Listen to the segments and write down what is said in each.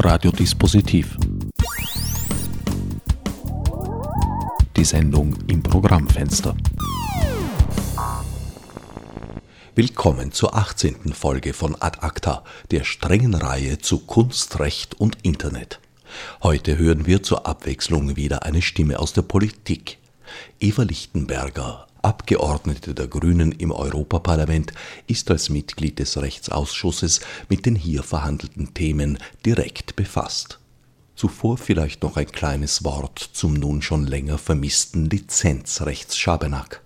Radiodispositiv. Die Sendung im Programmfenster. Willkommen zur 18. Folge von Ad Acta, der strengen Reihe zu Kunst, Recht und Internet. Heute hören wir zur Abwechslung wieder eine Stimme aus der Politik. Eva Lichtenberger, Abgeordnete der Grünen im Europaparlament, ist als Mitglied des Rechtsausschusses mit den hier verhandelten Themen direkt befasst. Zuvor vielleicht noch ein kleines Wort zum nun schon länger vermissten Lizenzrechtsschabernack.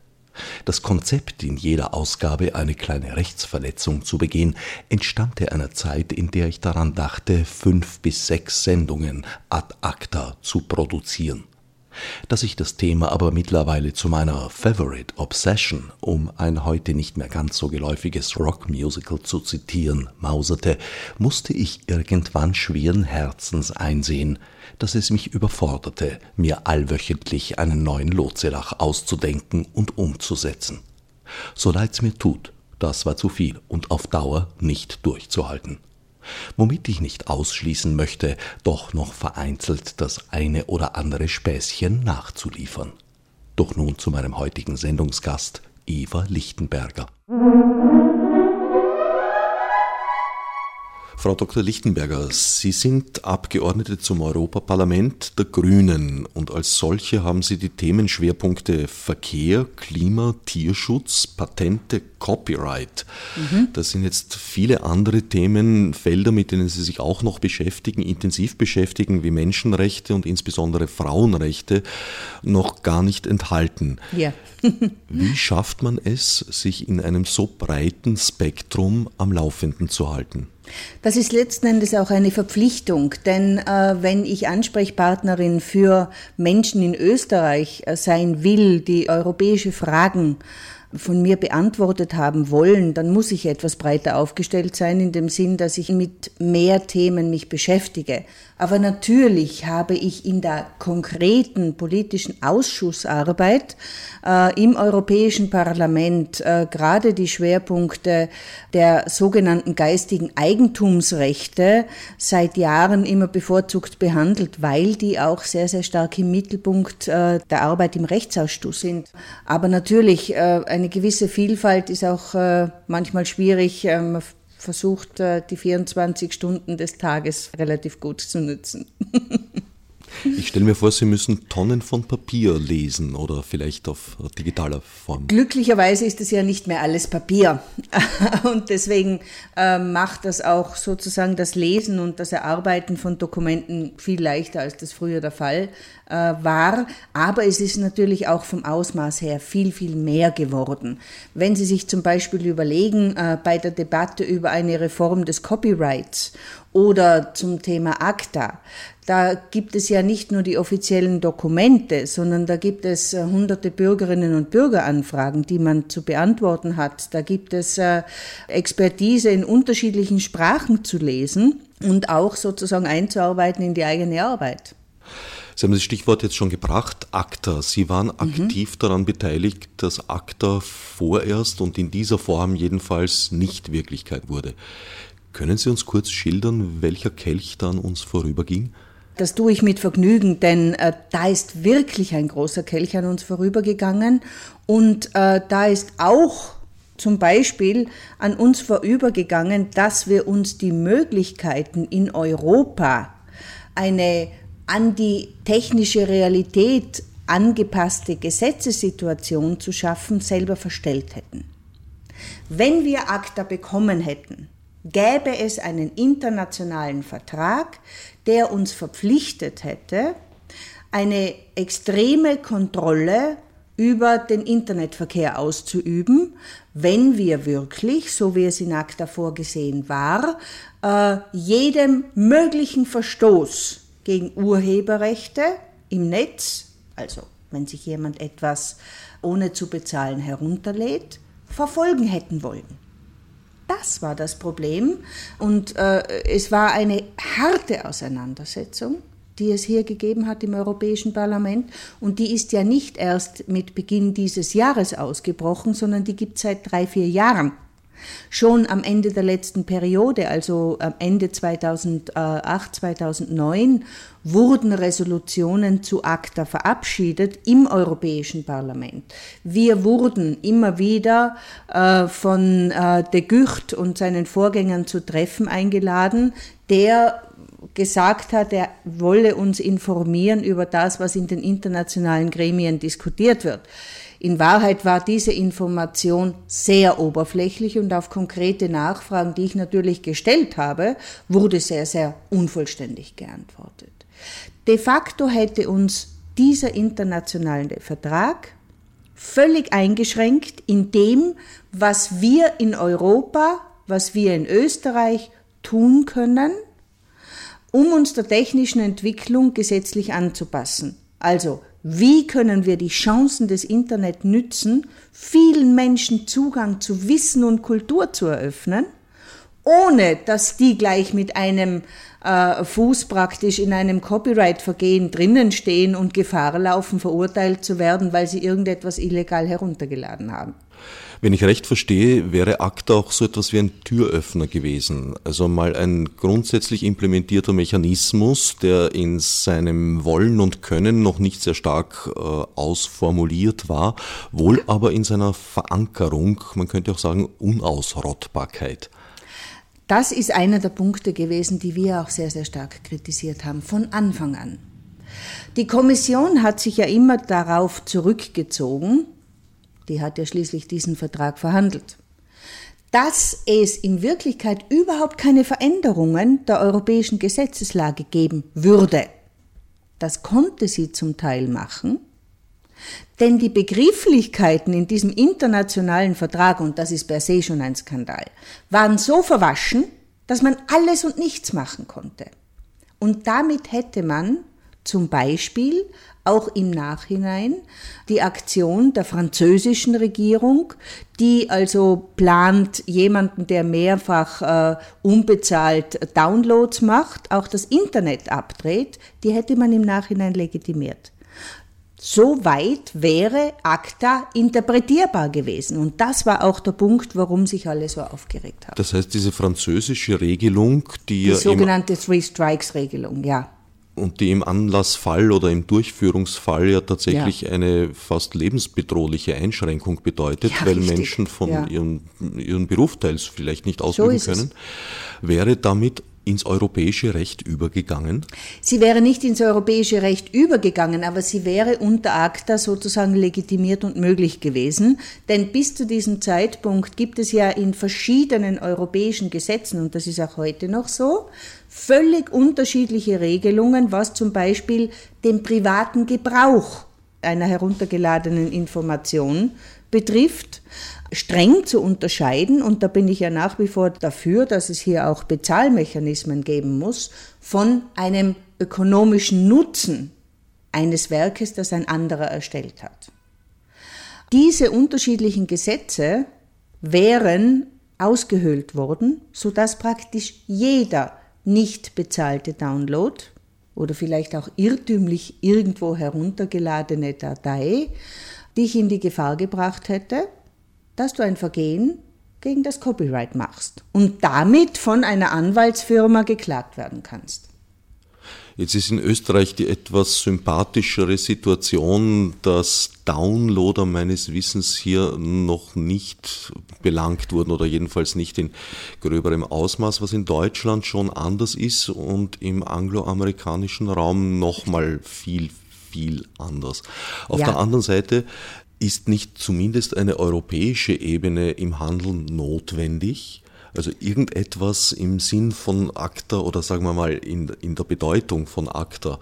Das Konzept, in jeder Ausgabe eine kleine Rechtsverletzung zu begehen, entstammte einer Zeit, in der ich daran dachte, fünf bis sechs Sendungen ad acta zu produzieren. Dass sich das Thema aber mittlerweile zu meiner Favorite Obsession, um ein heute nicht mehr ganz so geläufiges Rockmusical zu zitieren, mauserte, musste ich irgendwann schweren Herzens einsehen, dass es mich überforderte, mir allwöchentlich einen neuen Lotselach auszudenken und umzusetzen. So leid's mir tut, das war zu viel und auf Dauer nicht durchzuhalten womit ich nicht ausschließen möchte, doch noch vereinzelt das eine oder andere Späßchen nachzuliefern. Doch nun zu meinem heutigen Sendungsgast, Eva Lichtenberger. Frau Dr. Lichtenberger, Sie sind Abgeordnete zum Europaparlament der Grünen und als solche haben Sie die Themenschwerpunkte Verkehr, Klima, Tierschutz, Patente, Copyright. Mhm. Das sind jetzt viele andere Themenfelder, mit denen Sie sich auch noch beschäftigen, intensiv beschäftigen, wie Menschenrechte und insbesondere Frauenrechte noch gar nicht enthalten. Ja. wie schafft man es, sich in einem so breiten Spektrum am Laufenden zu halten? Das ist letzten Endes auch eine Verpflichtung, denn äh, wenn ich Ansprechpartnerin für Menschen in Österreich äh, sein will, die europäische Fragen von mir beantwortet haben wollen, dann muss ich etwas breiter aufgestellt sein, in dem Sinn, dass ich mit mehr Themen mich beschäftige. Aber natürlich habe ich in der konkreten politischen Ausschussarbeit äh, im Europäischen Parlament äh, gerade die Schwerpunkte der sogenannten geistigen Eigentumsrechte seit Jahren immer bevorzugt behandelt, weil die auch sehr, sehr stark im Mittelpunkt äh, der Arbeit im Rechtsausschuss sind. Aber natürlich, äh, eine gewisse Vielfalt ist auch äh, manchmal schwierig. Versucht, äh, die 24 Stunden des Tages relativ gut zu nutzen. Ich stelle mir vor, Sie müssen Tonnen von Papier lesen oder vielleicht auf digitaler Form. Glücklicherweise ist es ja nicht mehr alles Papier. Und deswegen äh, macht das auch sozusagen das Lesen und das Erarbeiten von Dokumenten viel leichter, als das früher der Fall äh, war. Aber es ist natürlich auch vom Ausmaß her viel, viel mehr geworden. Wenn Sie sich zum Beispiel überlegen, äh, bei der Debatte über eine Reform des Copyrights oder zum Thema ACTA, da gibt es ja nicht nur die offiziellen Dokumente, sondern da gibt es äh, hunderte Bürgerinnen und Bürgeranfragen, die man zu beantworten hat. Da gibt es äh, Expertise in unterschiedlichen Sprachen zu lesen und auch sozusagen einzuarbeiten in die eigene Arbeit. Sie haben das Stichwort jetzt schon gebracht, ACTA. Sie waren mhm. aktiv mhm. daran beteiligt, dass ACTA vorerst und in dieser Form jedenfalls nicht Wirklichkeit wurde. Können Sie uns kurz schildern, welcher Kelch da an uns vorüberging? Das tue ich mit Vergnügen, denn äh, da ist wirklich ein großer Kelch an uns vorübergegangen und äh, da ist auch zum Beispiel an uns vorübergegangen, dass wir uns die Möglichkeiten in Europa eine an die technische Realität angepasste Gesetzessituation zu schaffen, selber verstellt hätten. Wenn wir ACTA bekommen hätten, gäbe es einen internationalen Vertrag, der uns verpflichtet hätte, eine extreme Kontrolle über den Internetverkehr auszuüben, wenn wir wirklich, so wie es in ACTA vorgesehen war, äh, jedem möglichen Verstoß gegen Urheberrechte im Netz, also wenn sich jemand etwas ohne zu bezahlen herunterlädt, verfolgen hätten wollen. Das war das Problem. Und äh, es war eine harte Auseinandersetzung, die es hier gegeben hat im Europäischen Parlament. Und die ist ja nicht erst mit Beginn dieses Jahres ausgebrochen, sondern die gibt es seit drei, vier Jahren. Schon am Ende der letzten Periode, also am Ende 2008, 2009, wurden Resolutionen zu ACTA verabschiedet im Europäischen Parlament. Wir wurden immer wieder äh, von äh, de Gucht und seinen Vorgängern zu Treffen eingeladen, der gesagt hat, er wolle uns informieren über das, was in den internationalen Gremien diskutiert wird. In Wahrheit war diese Information sehr oberflächlich und auf konkrete Nachfragen, die ich natürlich gestellt habe, wurde sehr, sehr unvollständig geantwortet. De facto hätte uns dieser internationale Vertrag völlig eingeschränkt in dem, was wir in Europa, was wir in Österreich tun können, um uns der technischen Entwicklung gesetzlich anzupassen. Also wie können wir die Chancen des Internet nützen, vielen Menschen Zugang zu Wissen und Kultur zu eröffnen, ohne dass die gleich mit einem äh, Fuß praktisch in einem Copyright-Vergehen drinnen stehen und Gefahr laufen, verurteilt zu werden, weil sie irgendetwas illegal heruntergeladen haben. Wenn ich recht verstehe, wäre ACTA auch so etwas wie ein Türöffner gewesen. Also mal ein grundsätzlich implementierter Mechanismus, der in seinem Wollen und Können noch nicht sehr stark äh, ausformuliert war, wohl aber in seiner Verankerung, man könnte auch sagen, Unausrottbarkeit. Das ist einer der Punkte gewesen, die wir auch sehr, sehr stark kritisiert haben, von Anfang an. Die Kommission hat sich ja immer darauf zurückgezogen, die hat ja schließlich diesen Vertrag verhandelt, dass es in Wirklichkeit überhaupt keine Veränderungen der europäischen Gesetzeslage geben würde. Das konnte sie zum Teil machen, denn die Begrifflichkeiten in diesem internationalen Vertrag, und das ist per se schon ein Skandal, waren so verwaschen, dass man alles und nichts machen konnte. Und damit hätte man zum Beispiel auch im Nachhinein die Aktion der französischen Regierung, die also plant, jemanden, der mehrfach äh, unbezahlt Downloads macht, auch das Internet abdreht, die hätte man im Nachhinein legitimiert. So weit wäre ACTA interpretierbar gewesen. Und das war auch der Punkt, warum sich alle so aufgeregt haben. Das heißt, diese französische Regelung, die, die ja sogenannte Three Strikes Regelung, ja und die im Anlassfall oder im Durchführungsfall ja tatsächlich ja. eine fast lebensbedrohliche Einschränkung bedeutet, ja, weil richtig. Menschen von ihrem, ihren Beruf teils vielleicht nicht ausüben so können, es. wäre damit ins europäische Recht übergegangen? Sie wäre nicht ins europäische Recht übergegangen, aber sie wäre unter ACTA sozusagen legitimiert und möglich gewesen. Denn bis zu diesem Zeitpunkt gibt es ja in verschiedenen europäischen Gesetzen, und das ist auch heute noch so, völlig unterschiedliche Regelungen, was zum Beispiel den privaten Gebrauch einer heruntergeladenen Information betrifft streng zu unterscheiden, und da bin ich ja nach wie vor dafür, dass es hier auch Bezahlmechanismen geben muss, von einem ökonomischen Nutzen eines Werkes, das ein anderer erstellt hat. Diese unterschiedlichen Gesetze wären ausgehöhlt worden, sodass praktisch jeder nicht bezahlte Download oder vielleicht auch irrtümlich irgendwo heruntergeladene Datei dich in die Gefahr gebracht hätte, dass du ein Vergehen gegen das Copyright machst und damit von einer Anwaltsfirma geklagt werden kannst. Jetzt ist in Österreich die etwas sympathischere Situation, dass Downloader meines Wissens hier noch nicht belangt wurden oder jedenfalls nicht in gröberem Ausmaß, was in Deutschland schon anders ist und im angloamerikanischen Raum nochmal viel, viel anders. Auf ja. der anderen Seite ist nicht zumindest eine europäische Ebene im Handeln notwendig? Also irgendetwas im Sinn von ACTA oder sagen wir mal in, in der Bedeutung von ACTA,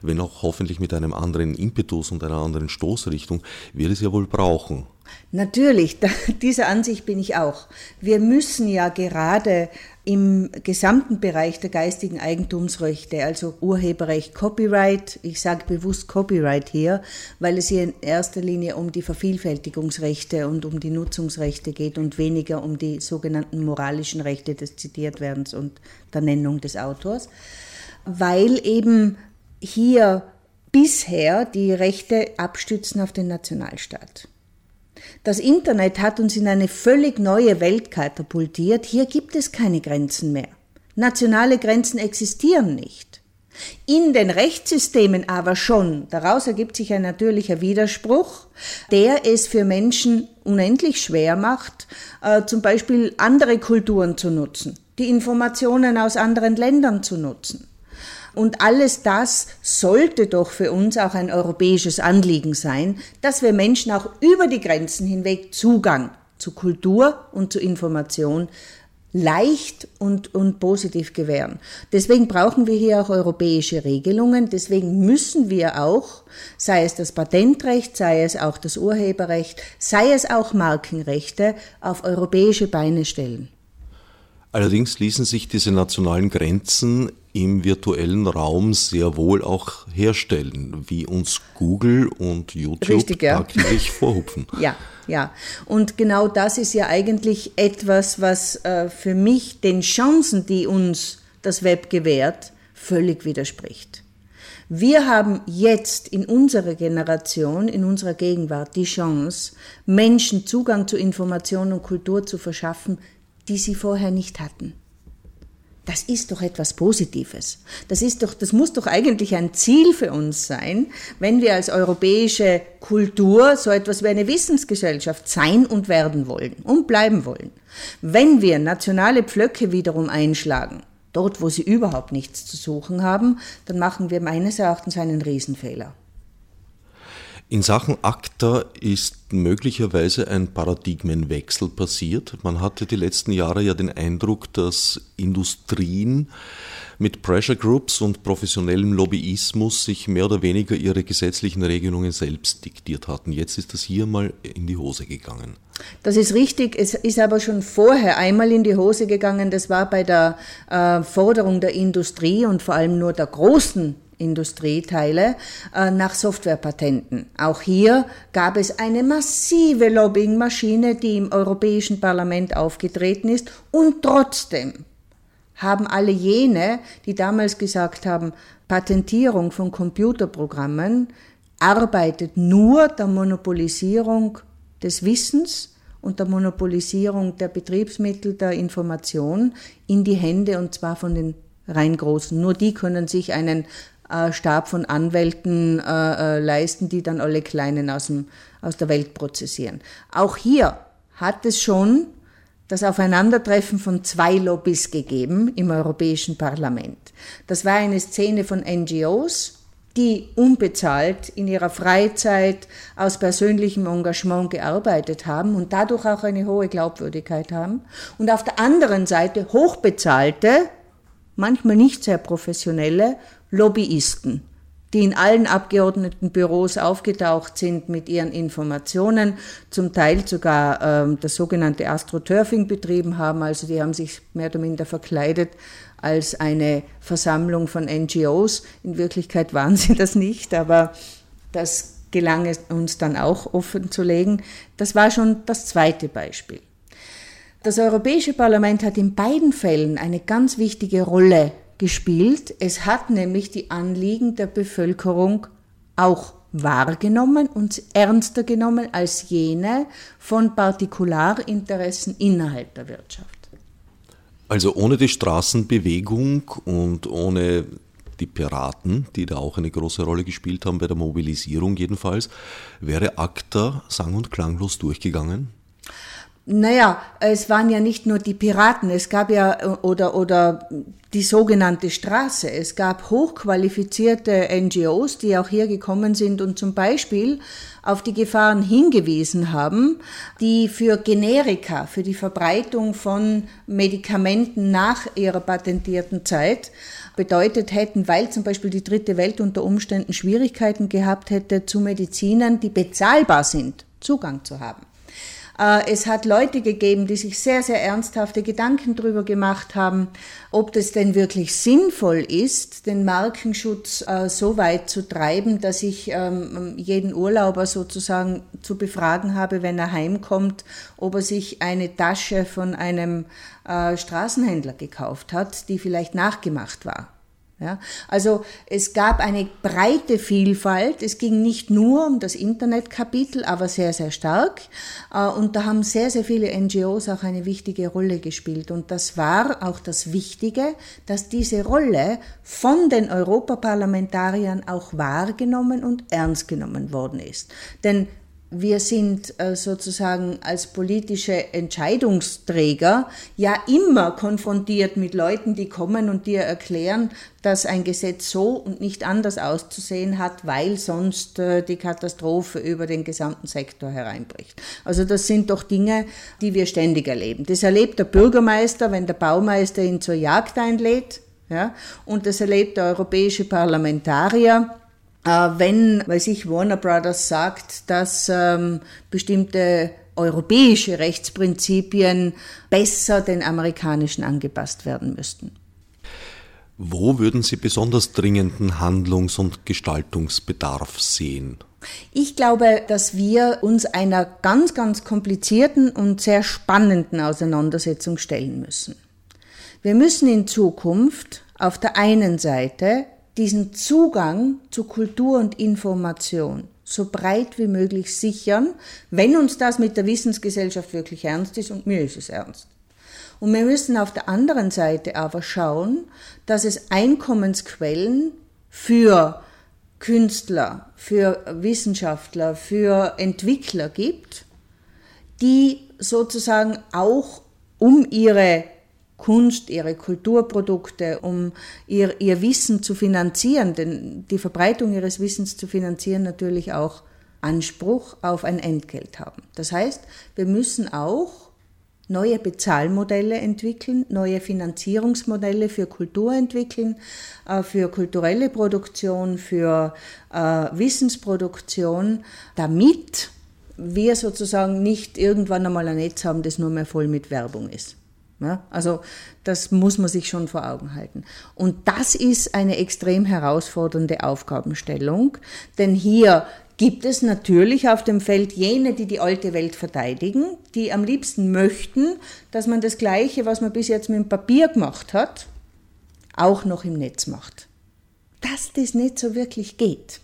wenn auch hoffentlich mit einem anderen Impetus und einer anderen Stoßrichtung, wird es ja wohl brauchen. Natürlich, dieser Ansicht bin ich auch. Wir müssen ja gerade im gesamten Bereich der geistigen Eigentumsrechte, also Urheberrecht, Copyright, ich sage bewusst Copyright hier, weil es hier in erster Linie um die Vervielfältigungsrechte und um die Nutzungsrechte geht und weniger um die sogenannten moralischen Rechte des Zitiertwerdens und der Nennung des Autors, weil eben hier bisher die Rechte abstützen auf den Nationalstaat. Das Internet hat uns in eine völlig neue Welt katapultiert. Hier gibt es keine Grenzen mehr. Nationale Grenzen existieren nicht. In den Rechtssystemen aber schon. Daraus ergibt sich ein natürlicher Widerspruch, der es für Menschen unendlich schwer macht, äh, zum Beispiel andere Kulturen zu nutzen, die Informationen aus anderen Ländern zu nutzen. Und alles das sollte doch für uns auch ein europäisches Anliegen sein, dass wir Menschen auch über die Grenzen hinweg Zugang zu Kultur und zu Information leicht und, und positiv gewähren. Deswegen brauchen wir hier auch europäische Regelungen. Deswegen müssen wir auch, sei es das Patentrecht, sei es auch das Urheberrecht, sei es auch Markenrechte, auf europäische Beine stellen. Allerdings ließen sich diese nationalen Grenzen im virtuellen Raum sehr wohl auch herstellen, wie uns Google und YouTube Richtig, ja. tagtäglich vorhupfen. Ja, ja. Und genau das ist ja eigentlich etwas, was äh, für mich den Chancen, die uns das Web gewährt, völlig widerspricht. Wir haben jetzt in unserer Generation, in unserer Gegenwart die Chance, Menschen Zugang zu Information und Kultur zu verschaffen, die sie vorher nicht hatten. Das ist doch etwas Positives. Das ist doch, das muss doch eigentlich ein Ziel für uns sein, wenn wir als europäische Kultur so etwas wie eine Wissensgesellschaft sein und werden wollen und bleiben wollen. Wenn wir nationale Pflöcke wiederum einschlagen, dort wo sie überhaupt nichts zu suchen haben, dann machen wir meines Erachtens einen Riesenfehler. In Sachen ACTA ist möglicherweise ein Paradigmenwechsel passiert. Man hatte die letzten Jahre ja den Eindruck, dass Industrien mit Pressure Groups und professionellem Lobbyismus sich mehr oder weniger ihre gesetzlichen Regelungen selbst diktiert hatten. Jetzt ist das hier mal in die Hose gegangen. Das ist richtig. Es ist aber schon vorher einmal in die Hose gegangen. Das war bei der äh, Forderung der Industrie und vor allem nur der großen Industrieteile äh, nach Softwarepatenten. Auch hier gab es eine massive Lobbyingmaschine, die im Europäischen Parlament aufgetreten ist und trotzdem haben alle jene, die damals gesagt haben, Patentierung von Computerprogrammen arbeitet nur der Monopolisierung des Wissens und der Monopolisierung der Betriebsmittel der Information in die Hände und zwar von den rein großen. Nur die können sich einen äh, Stab von Anwälten äh, äh, leisten, die dann alle Kleinen aus, dem, aus der Welt prozessieren. Auch hier hat es schon das Aufeinandertreffen von zwei Lobbys gegeben im Europäischen Parlament. Das war eine Szene von NGOs, die unbezahlt in ihrer Freizeit aus persönlichem Engagement gearbeitet haben und dadurch auch eine hohe Glaubwürdigkeit haben. Und auf der anderen Seite hochbezahlte, manchmal nicht sehr professionelle Lobbyisten, die in allen Abgeordnetenbüros aufgetaucht sind mit ihren Informationen, zum Teil sogar ähm, das sogenannte Astroturfing betrieben haben, also die haben sich mehr oder minder verkleidet als eine Versammlung von NGOs. In Wirklichkeit waren sie das nicht, aber das gelang es uns dann auch offen zu legen. Das war schon das zweite Beispiel. Das Europäische Parlament hat in beiden Fällen eine ganz wichtige Rolle gespielt. Es hat nämlich die Anliegen der Bevölkerung auch wahrgenommen und ernster genommen als jene von Partikularinteressen innerhalb der Wirtschaft. Also ohne die Straßenbewegung und ohne die Piraten, die da auch eine große Rolle gespielt haben bei der Mobilisierung jedenfalls, wäre ACTA sang- und klanglos durchgegangen? Naja, es waren ja nicht nur die Piraten, es gab ja oder, oder die sogenannte Straße. Es gab hochqualifizierte NGOs, die auch hier gekommen sind und zum Beispiel auf die Gefahren hingewiesen haben, die für Generika, für die Verbreitung von Medikamenten nach ihrer patentierten Zeit bedeutet hätten, weil zum Beispiel die dritte Welt unter Umständen Schwierigkeiten gehabt hätte, zu Medizinern, die bezahlbar sind, Zugang zu haben. Äh, es hat Leute gegeben, die sich sehr, sehr ernsthafte Gedanken darüber gemacht haben, ob das denn wirklich sinnvoll ist, den Markenschutz äh, so weit zu treiben, dass ich ähm, jeden Urlauber sozusagen zu befragen habe, wenn er heimkommt, ob er sich eine Tasche von einem äh, Straßenhändler gekauft hat, die vielleicht nachgemacht war. Ja, also es gab eine breite Vielfalt. Es ging nicht nur um das Internetkapitel, aber sehr, sehr stark. Äh, und da haben sehr, sehr viele NGOs auch eine wichtige Rolle gespielt. Und das war auch das Wichtige, dass diese Rolle von den Europaparlamentariern auch wahrgenommen und ernst genommen worden ist. Denn wir sind äh, sozusagen als politische Entscheidungsträger ja immer konfrontiert mit Leuten, die kommen und dir erklären, dass ein Gesetz so und nicht anders auszusehen hat, weil sonst äh, die Katastrophe über den gesamten Sektor hereinbricht. Also das sind doch Dinge, die wir ständig erleben. Das erlebt der Bürgermeister, wenn der Baumeister ihn zur Jagd einlädt, ja, und das erlebt der europäische Parlamentarier, wenn, weiß ich, Warner Brothers sagt, dass ähm, bestimmte europäische Rechtsprinzipien besser den amerikanischen angepasst werden müssten. Wo würden Sie besonders dringenden Handlungs- und Gestaltungsbedarf sehen? Ich glaube, dass wir uns einer ganz, ganz komplizierten und sehr spannenden Auseinandersetzung stellen müssen. Wir müssen in Zukunft auf der einen Seite diesen Zugang zu Kultur und Information so breit wie möglich sichern, wenn uns das mit der Wissensgesellschaft wirklich ernst ist, und mir ist es ernst. Und wir müssen auf der anderen Seite aber schauen, dass es Einkommensquellen für Künstler, für Wissenschaftler, für Entwickler gibt, die sozusagen auch um ihre Kunst, ihre Kulturprodukte, um ihr, ihr Wissen zu finanzieren, denn die Verbreitung ihres Wissens zu finanzieren natürlich auch Anspruch auf ein Entgelt haben. Das heißt, wir müssen auch neue Bezahlmodelle entwickeln, neue Finanzierungsmodelle für Kultur entwickeln, äh, für kulturelle Produktion, für äh, Wissensproduktion, damit wir sozusagen nicht irgendwann einmal ein Netz haben, das nur mehr voll mit Werbung ist. Ja, also das muss man sich schon vor Augen halten. Und das ist eine extrem herausfordernde Aufgabenstellung, denn hier gibt es natürlich auf dem Feld jene, die die alte Welt verteidigen, die am liebsten möchten, dass man das Gleiche, was man bis jetzt mit dem Papier gemacht hat, auch noch im Netz macht. Dass das nicht so wirklich geht,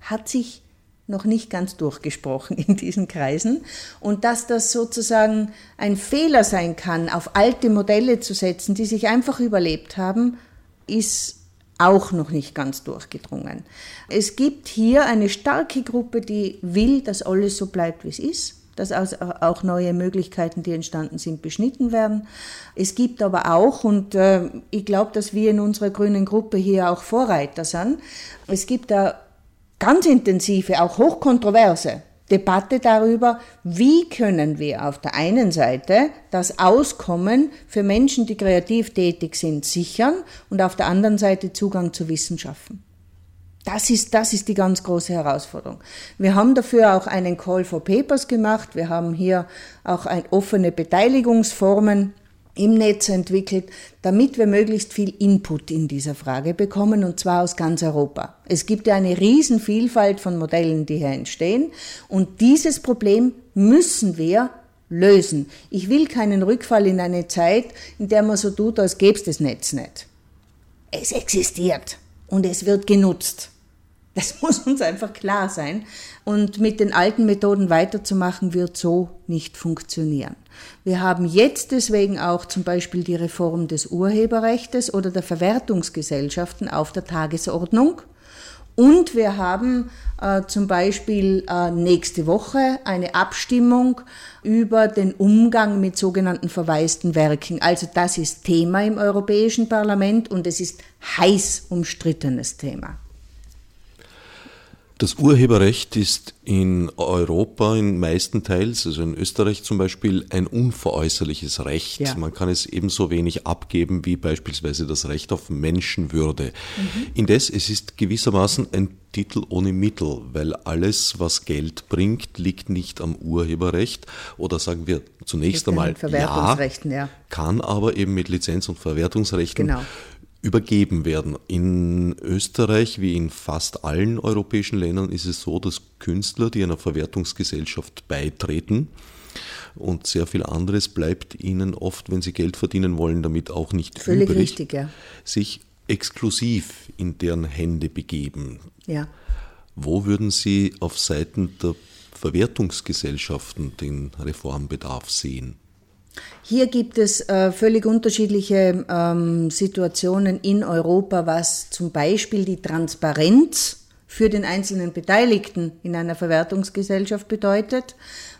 hat sich noch nicht ganz durchgesprochen in diesen Kreisen und dass das sozusagen ein Fehler sein kann, auf alte Modelle zu setzen, die sich einfach überlebt haben, ist auch noch nicht ganz durchgedrungen. Es gibt hier eine starke Gruppe, die will, dass alles so bleibt, wie es ist dass auch neue Möglichkeiten, die entstanden sind, beschnitten werden. Es gibt aber auch, und äh, ich glaube, dass wir in unserer grünen Gruppe hier auch Vorreiter sind, es gibt da ganz intensive, auch hochkontroverse Debatte darüber, wie können wir auf der einen Seite das Auskommen für Menschen, die kreativ tätig sind, sichern und auf der anderen Seite Zugang zu Wissen schaffen. Das ist, das ist die ganz große Herausforderung. Wir haben dafür auch einen Call for Papers gemacht. Wir haben hier auch ein, offene Beteiligungsformen im Netz entwickelt, damit wir möglichst viel Input in dieser Frage bekommen, und zwar aus ganz Europa. Es gibt ja eine Riesenvielfalt von Modellen, die hier entstehen, und dieses Problem müssen wir lösen. Ich will keinen Rückfall in eine Zeit, in der man so tut, als gäbe es das Netz nicht. Es existiert und es wird genutzt. Das muss uns einfach klar sein. Und mit den alten Methoden weiterzumachen, wird so nicht funktionieren. Wir haben jetzt deswegen auch zum Beispiel die Reform des Urheberrechts oder der Verwertungsgesellschaften auf der Tagesordnung. Und wir haben äh, zum Beispiel äh, nächste Woche eine Abstimmung über den Umgang mit sogenannten verwaisten Werken. Also das ist Thema im Europäischen Parlament und es ist heiß umstrittenes Thema. Das Urheberrecht ist in Europa in meisten Teils, also in Österreich zum Beispiel, ein unveräußerliches Recht. Ja. Man kann es ebenso wenig abgeben wie beispielsweise das Recht auf Menschenwürde. Mhm. Indes, es ist gewissermaßen ein Titel ohne Mittel, weil alles, was Geld bringt, liegt nicht am Urheberrecht oder sagen wir zunächst einmal ja, ja, kann aber eben mit Lizenz- und Verwertungsrechten genau übergeben werden. In Österreich wie in fast allen europäischen Ländern ist es so, dass Künstler, die einer Verwertungsgesellschaft beitreten, und sehr viel anderes bleibt ihnen oft, wenn sie Geld verdienen wollen, damit auch nicht Völlig übrig, richtig, ja. sich exklusiv in deren Hände begeben. Ja. Wo würden Sie auf Seiten der Verwertungsgesellschaften den Reformbedarf sehen? Hier gibt es äh, völlig unterschiedliche ähm, Situationen in Europa, was zum Beispiel die Transparenz für den einzelnen Beteiligten in einer Verwertungsgesellschaft bedeutet,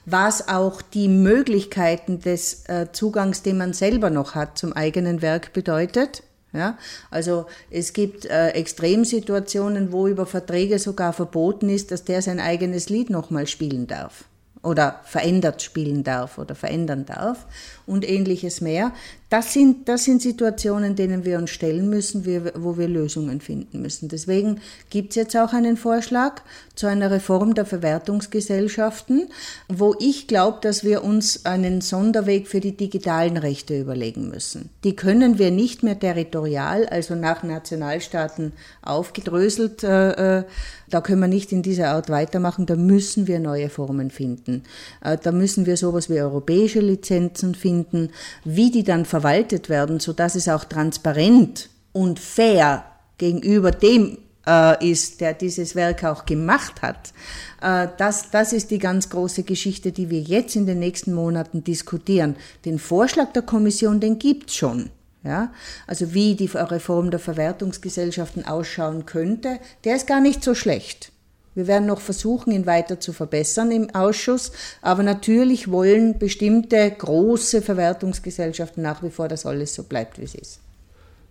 was auch die Möglichkeiten des äh, Zugangs, den man selber noch hat zum eigenen Werk bedeutet. Ja, also es gibt äh, Extremsituationen, wo über Verträge sogar verboten ist, dass der sein eigenes Lied nochmal spielen darf oder verändert spielen darf oder verändern darf und ähnliches mehr. Das sind, das sind Situationen, denen wir uns stellen müssen, wo wir Lösungen finden müssen. Deswegen gibt es jetzt auch einen Vorschlag zu einer Reform der Verwertungsgesellschaften, wo ich glaube, dass wir uns einen Sonderweg für die digitalen Rechte überlegen müssen. Die können wir nicht mehr territorial, also nach Nationalstaaten aufgedröselt, äh, äh da können wir nicht in dieser Art weitermachen, da müssen wir neue Formen finden. Äh, da müssen wir sowas wie europäische Lizenzen finden, wie die dann verwaltet werden, sodass es auch transparent und fair gegenüber dem äh, ist, der dieses Werk auch gemacht hat. Äh, das, das ist die ganz große Geschichte, die wir jetzt in den nächsten Monaten diskutieren. Den Vorschlag der Kommission, den gibt's schon. Ja, also wie die Reform der Verwertungsgesellschaften ausschauen könnte, der ist gar nicht so schlecht. Wir werden noch versuchen, ihn weiter zu verbessern im Ausschuss, aber natürlich wollen bestimmte große Verwertungsgesellschaften nach wie vor, dass alles so bleibt, wie es ist.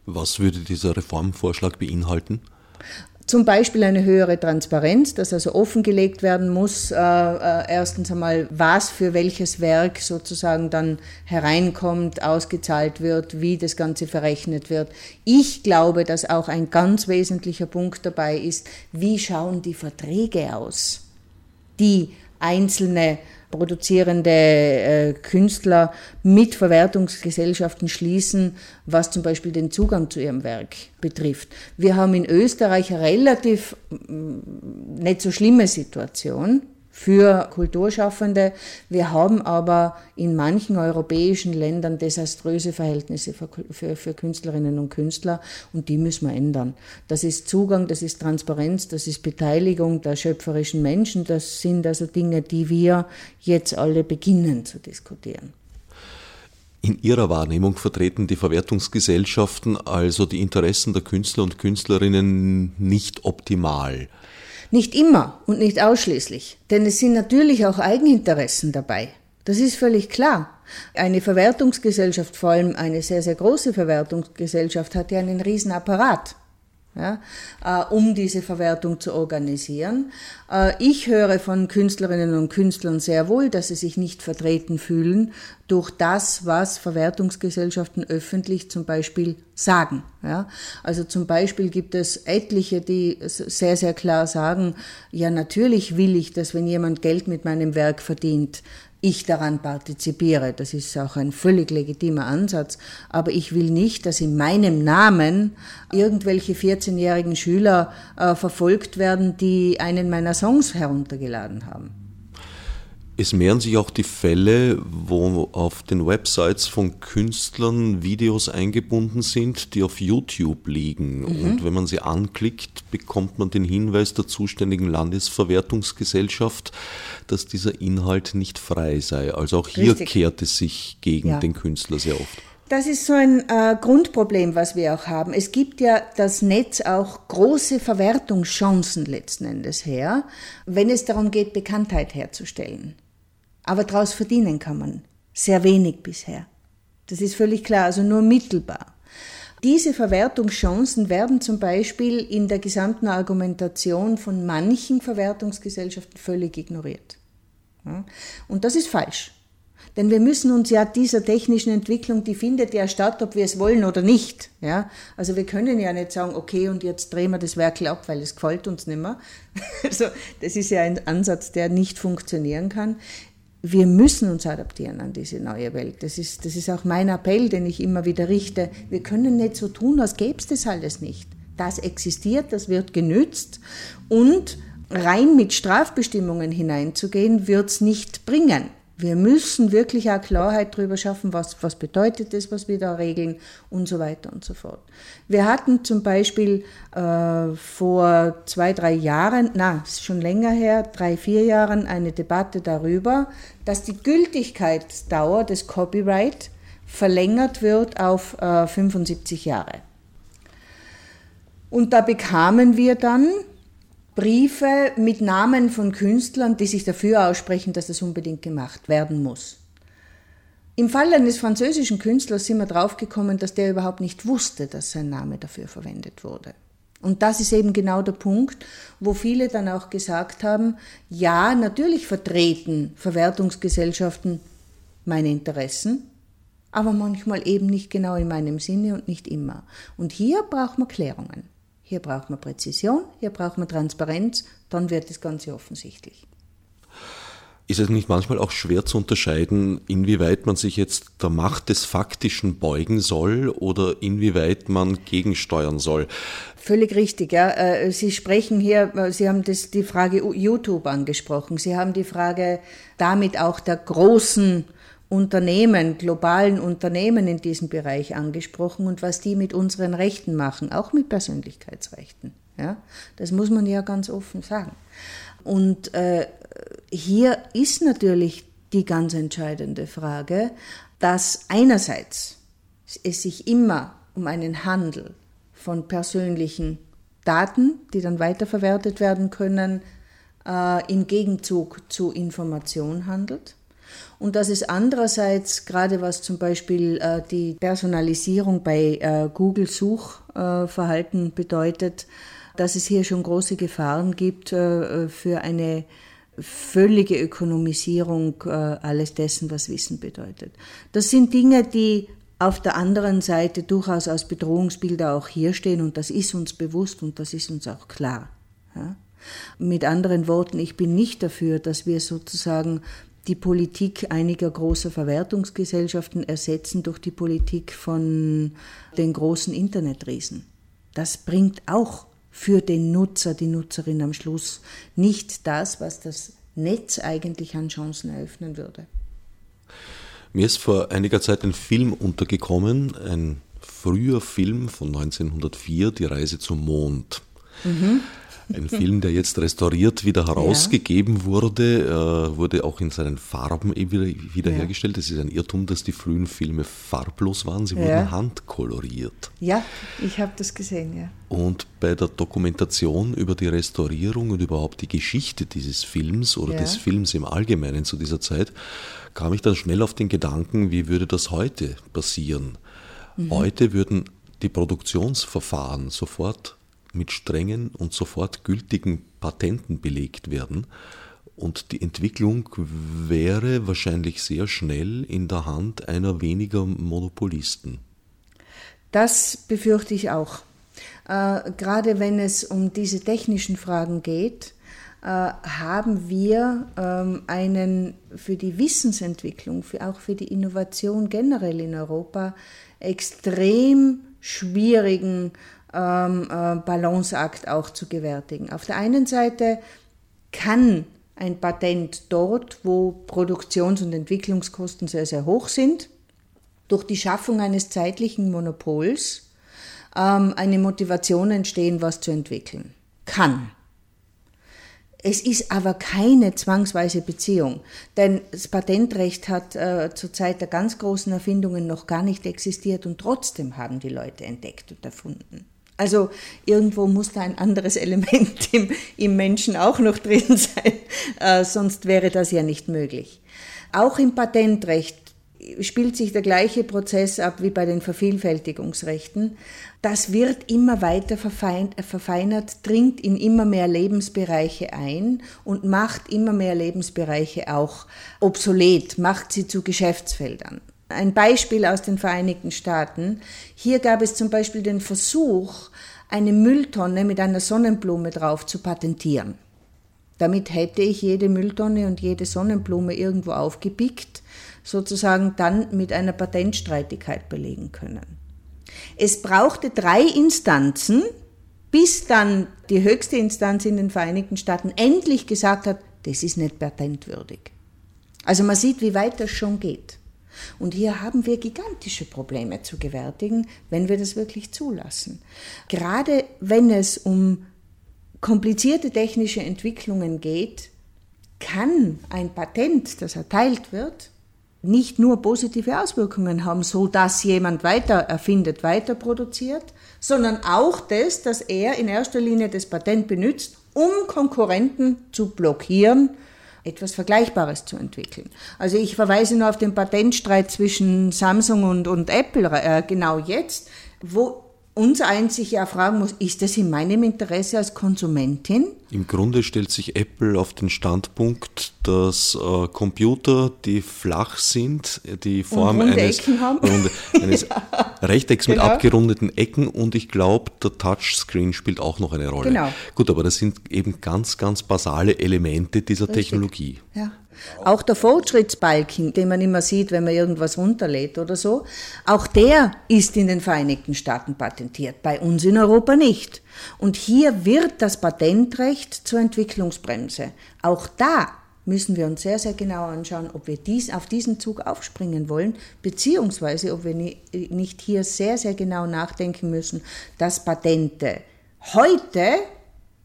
Was würde dieser Reformvorschlag beinhalten? Zum Beispiel eine höhere Transparenz, dass also offengelegt werden muss, äh, äh, erstens einmal, was für welches Werk sozusagen dann hereinkommt, ausgezahlt wird, wie das Ganze verrechnet wird. Ich glaube, dass auch ein ganz wesentlicher Punkt dabei ist, wie schauen die Verträge aus, die einzelne produzierende äh, Künstler mit Verwertungsgesellschaften schließen, was zum Beispiel den Zugang zu ihrem Werk betrifft. Wir haben in Österreich eine relativ mm, nicht so schlimme Situation für Kulturschaffende. Wir haben aber in manchen europäischen Ländern desaströse Verhältnisse für, für, für, Künstlerinnen und Künstler und die müssen wir ändern. Das ist Zugang, das ist Transparenz, das ist Beteiligung der schöpferischen Menschen. Das sind also Dinge, die wir jetzt alle beginnen zu diskutieren. In Ihrer Wahrnehmung vertreten die Verwertungsgesellschaften also die Interessen der Künstler und Künstlerinnen nicht optimal. Nicht immer und nicht ausschließlich, denn es sind natürlich auch Eigeninteressen dabei. Das ist völlig klar. Eine Verwertungsgesellschaft, vor allem eine sehr, sehr große Verwertungsgesellschaft, hat ja einen Riesenapparat ja, äh, um diese Verwertung zu organisieren. Äh, ich höre von Künstlerinnen und Künstlern sehr wohl, dass sie sich nicht vertreten fühlen durch das, was Verwertungsgesellschaften öffentlich zum Beispiel sagen. Ja. Also zum Beispiel gibt es etliche, die sehr, sehr klar sagen, ja natürlich will ich, dass wenn jemand Geld mit meinem Werk verdient, ich daran partizipiere. Das ist auch ein völlig legitimer Ansatz. Aber ich will nicht, dass in meinem Namen irgendwelche 14-jährigen Schüler äh, verfolgt werden, die einen meiner Songs heruntergeladen haben. Es mehren sich auch die Fälle, wo auf den Websites von Künstlern Videos eingebunden sind, die auf YouTube liegen. Mhm. Und wenn man sie anklickt, bekommt man den Hinweis der zuständigen Landesverwertungsgesellschaft, dass dieser Inhalt nicht frei sei. Also auch hier Richtig. kehrt es sich gegen ja. den Künstler sehr oft. Das ist so ein äh, Grundproblem, was wir auch haben. Es gibt ja das Netz auch große Verwertungschancen letzten Endes her, wenn es darum geht, Bekanntheit herzustellen. Aber daraus verdienen kann man sehr wenig bisher. Das ist völlig klar, also nur mittelbar. Diese Verwertungschancen werden zum Beispiel in der gesamten Argumentation von manchen Verwertungsgesellschaften völlig ignoriert. Und das ist falsch. Denn wir müssen uns ja dieser technischen Entwicklung, die findet ja statt, ob wir es wollen oder nicht. Ja? Also wir können ja nicht sagen, okay, und jetzt drehen wir das Werk ab, weil es gefällt uns nicht mehr. Also das ist ja ein Ansatz, der nicht funktionieren kann wir müssen uns adaptieren an diese neue Welt. Das ist, das ist auch mein Appell, den ich immer wieder richte. Wir können nicht so tun, als gäbe es das alles nicht. Das existiert, das wird genützt und rein mit Strafbestimmungen hineinzugehen, wird es nicht bringen. Wir müssen wirklich auch Klarheit darüber schaffen, was, was bedeutet das, was wir da regeln und so weiter und so fort. Wir hatten zum Beispiel äh, vor zwei, drei Jahren, na, schon länger her, drei, vier Jahren, eine Debatte darüber, dass die Gültigkeitsdauer des Copyright verlängert wird auf äh, 75 Jahre. Und da bekamen wir dann Briefe mit Namen von Künstlern, die sich dafür aussprechen, dass das unbedingt gemacht werden muss. Im Fall eines französischen Künstlers sind wir draufgekommen, dass der überhaupt nicht wusste, dass sein Name dafür verwendet wurde. Und das ist eben genau der Punkt, wo viele dann auch gesagt haben, ja, natürlich vertreten Verwertungsgesellschaften meine Interessen, aber manchmal eben nicht genau in meinem Sinne und nicht immer. Und hier braucht man Klärungen. Hier braucht man Präzision, hier braucht man Transparenz, dann wird das Ganze offensichtlich. Ist es nicht manchmal auch schwer zu unterscheiden, inwieweit man sich jetzt der Macht des Faktischen beugen soll oder inwieweit man gegensteuern soll? Völlig richtig, ja. Äh, Sie sprechen hier, äh, Sie haben das, die Frage YouTube angesprochen. Sie haben die Frage damit auch der großen Unternehmen, globalen Unternehmen in diesem Bereich angesprochen und was die mit unseren Rechten machen, auch mit Persönlichkeitsrechten. Ja, das muss man ja ganz offen sagen. Und äh, hier ist natürlich die ganz entscheidende Frage, dass einerseits es sich immer um einen Handel von persönlichen Daten, die dann weiterverwertet werden können, äh, im Gegenzug zu Information handelt und dass es andererseits, gerade was zum Beispiel äh, die Personalisierung bei äh, Google Suchverhalten äh, bedeutet, dass es hier schon große Gefahren gibt äh, für eine völlige Ökonomisierung äh, alles dessen, was Wissen bedeutet. Das sind Dinge, die auf der anderen Seite durchaus als Bedrohungsbilder auch hier stehen und das ist uns bewusst und das ist uns auch klar. Ja? Mit anderen Worten, ich bin nicht dafür, dass wir sozusagen die Politik einiger großer Verwertungsgesellschaften ersetzen durch die Politik von den großen Internetriesen. Das bringt auch für den Nutzer, die Nutzerin am Schluss nicht das, was das Netz eigentlich an Chancen eröffnen würde. Mir ist vor einiger Zeit ein Film untergekommen, ein früher Film von 1904, Die Reise zum Mond. Mhm. Ein Film, der jetzt restauriert wieder herausgegeben ja. wurde, äh, wurde auch in seinen Farben wieder, wiederhergestellt. Es ist ein Irrtum, dass die frühen Filme farblos waren. Sie ja. wurden handkoloriert. Ja, ich habe das gesehen, ja. Und bei der Dokumentation über die Restaurierung und überhaupt die Geschichte dieses Films oder des Films im Allgemeinen zu dieser Zeit, kam ich dann schnell auf den Gedanken, wie würde das heute passieren? Mhm. Heute würden die Produktionsverfahren sofort mit strengen und sofort gültigen Patenten belegt werden. Und die Entwicklung wäre wahrscheinlich sehr schnell in der Hand einer weniger Monopolisten. Das befürchte ich auch. Äh, gerade wenn es um diese technischen Fragen geht, äh, haben wir ähm, einen für die Wissensentwicklung, für, auch für die Innovation generell in Europa extrem schwierigen ähm, äh, Balanceakt auch zu gewärtigen. Auf der einen Seite kann ein Patent dort, wo Produktions- und Entwicklungskosten sehr, sehr hoch sind, durch die Schaffung eines zeitlichen Monopols ähm, eine Motivation entstehen, was zu entwickeln. Kann. Es ist aber keine zwangsweise Beziehung, denn das Patentrecht hat äh, zur Zeit der ganz großen Erfindungen noch gar nicht existiert und trotzdem haben die Leute entdeckt und erfunden. Also irgendwo muss da ein anderes Element im, im Menschen auch noch drin sein, äh, sonst wäre das ja nicht möglich. Auch im Patentrecht spielt sich der gleiche Prozess ab wie bei den Vervielfältigungsrechten. Das wird immer weiter verfeinert, dringt in immer mehr Lebensbereiche ein und macht immer mehr Lebensbereiche auch obsolet, macht sie zu Geschäftsfeldern. Ein Beispiel aus den Vereinigten Staaten. Hier gab es zum Beispiel den Versuch, eine Mülltonne mit einer Sonnenblume drauf zu patentieren. Damit hätte ich jede Mülltonne und jede Sonnenblume irgendwo aufgepickt, sozusagen dann mit einer Patentstreitigkeit belegen können. Es brauchte drei Instanzen, bis dann die höchste Instanz in den Vereinigten Staaten endlich gesagt hat, das ist nicht patentwürdig. Also man sieht, wie weit das schon geht. Und hier haben wir gigantische Probleme zu gewärtigen, wenn wir das wirklich zulassen. Gerade wenn es um komplizierte technische Entwicklungen geht, kann ein Patent, das erteilt wird, nicht nur positive Auswirkungen haben, so dass jemand weiter erfindet, weiter produziert, sondern auch das, dass er in erster Linie das Patent benutzt, um Konkurrenten zu blockieren, etwas Vergleichbares zu entwickeln. Also ich verweise nur auf den Patentstreit zwischen Samsung und, und Apple äh, genau jetzt, wo uns eins sich ja fragen muss, ist das in meinem Interesse als Konsumentin? Im Grunde stellt sich Apple auf den Standpunkt, dass äh, Computer, die flach sind, die Form eines, runde, eines ja. Rechtecks genau. mit abgerundeten Ecken und ich glaube, der Touchscreen spielt auch noch eine Rolle. Genau. Gut, aber das sind eben ganz, ganz basale Elemente dieser Richtig. Technologie. Ja. Auch der Fortschrittsbalken, den man immer sieht, wenn man irgendwas runterlädt oder so, auch der ist in den Vereinigten Staaten patentiert, bei uns in Europa nicht. Und hier wird das Patentrecht zur Entwicklungsbremse. Auch da müssen wir uns sehr, sehr genau anschauen, ob wir dies, auf diesen Zug aufspringen wollen, beziehungsweise ob wir nicht hier sehr, sehr genau nachdenken müssen, dass Patente heute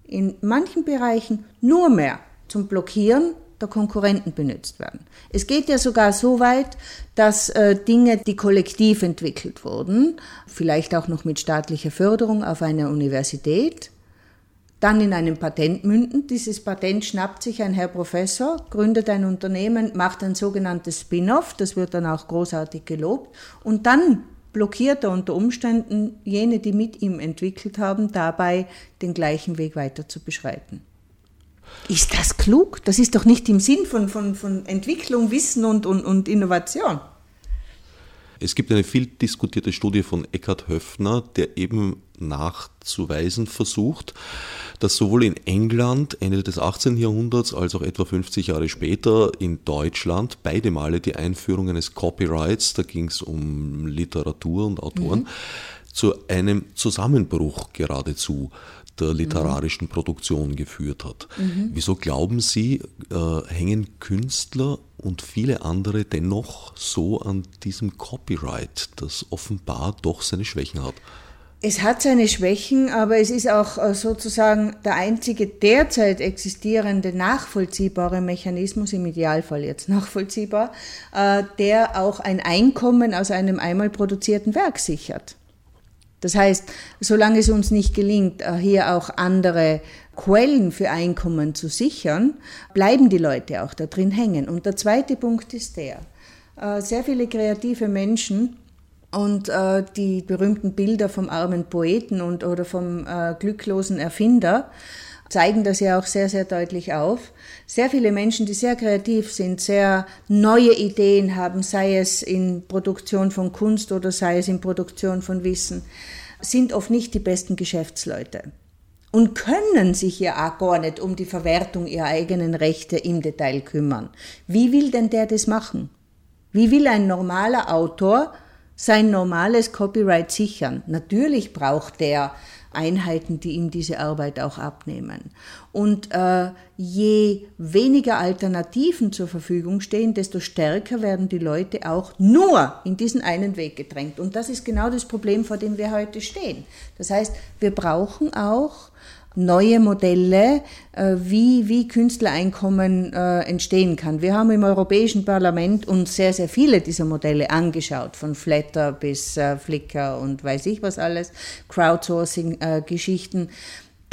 in manchen Bereichen nur mehr zum Blockieren der Konkurrenten benutzt werden. Es geht ja sogar so weit, dass äh, Dinge, die kollektiv entwickelt wurden, vielleicht auch noch mit staatlicher Förderung auf einer Universität, dann in einem Patent münden. Dieses Patent schnappt sich ein Herr Professor, gründet ein Unternehmen, macht ein sogenanntes Spin-off, das wird dann auch großartig gelobt, und dann blockiert er unter Umständen jene, die mit ihm entwickelt haben, dabei den gleichen Weg weiter zu beschreiten. Ist das klug? Das ist doch nicht im Sinn von, von, von Entwicklung, Wissen und, und, und Innovation. Es gibt eine viel diskutierte Studie von Eckhard Höffner, der eben nachzuweisen versucht, dass sowohl in England Ende des 18. Jahrhunderts als auch etwa 50 Jahre später in Deutschland beide Male die Einführung eines Copyrights, da ging es um Literatur und Autoren, mhm. zu einem Zusammenbruch geradezu der literarischen Produktion geführt hat. Mhm. Wieso glauben Sie, äh, hängen Künstler und viele andere dennoch so an diesem Copyright, das offenbar doch seine Schwächen hat? Es hat seine Schwächen, aber es ist auch äh, sozusagen der einzige derzeit existierende nachvollziehbare Mechanismus, im Idealfall jetzt nachvollziehbar, äh, der auch ein Einkommen aus einem einmal produzierten Werk sichert. Das heißt, solange es uns nicht gelingt, äh, hier auch andere Quellen für Einkommen zu sichern, bleiben die Leute auch da drin hängen. Und der zweite Punkt ist der, äh, sehr viele kreative Menschen und äh, die berühmten Bilder vom armen Poeten und, oder vom glücklosen Erfinder zeigen das ja auch sehr, sehr deutlich auf. Sehr viele Menschen, die sehr kreativ sind, sehr neue Ideen haben, sei es in Produktion von Kunst oder sei es in Produktion von Wissen, sind oft nicht die besten Geschäftsleute und können sich ja auch gar nicht um die Verwertung ihrer eigenen Rechte im Detail kümmern. Wie will denn der das machen? Wie will ein normaler Autor sein normales Copyright sichern? Natürlich braucht der Einheiten, die ihm diese Arbeit auch abnehmen. Und äh, je weniger Alternativen zur Verfügung stehen, desto stärker werden die Leute auch nur in diesen einen Weg gedrängt. Und das ist genau das Problem, vor dem wir heute stehen. Das heißt, wir brauchen auch neue Modelle, äh, wie, wie Künstlereinkommen äh, entstehen kann. Wir haben im Europäischen Parlament uns sehr, sehr viele dieser Modelle angeschaut, von Flatter bis äh, Flickr und weiß ich was alles, Crowdsourcing-Geschichten.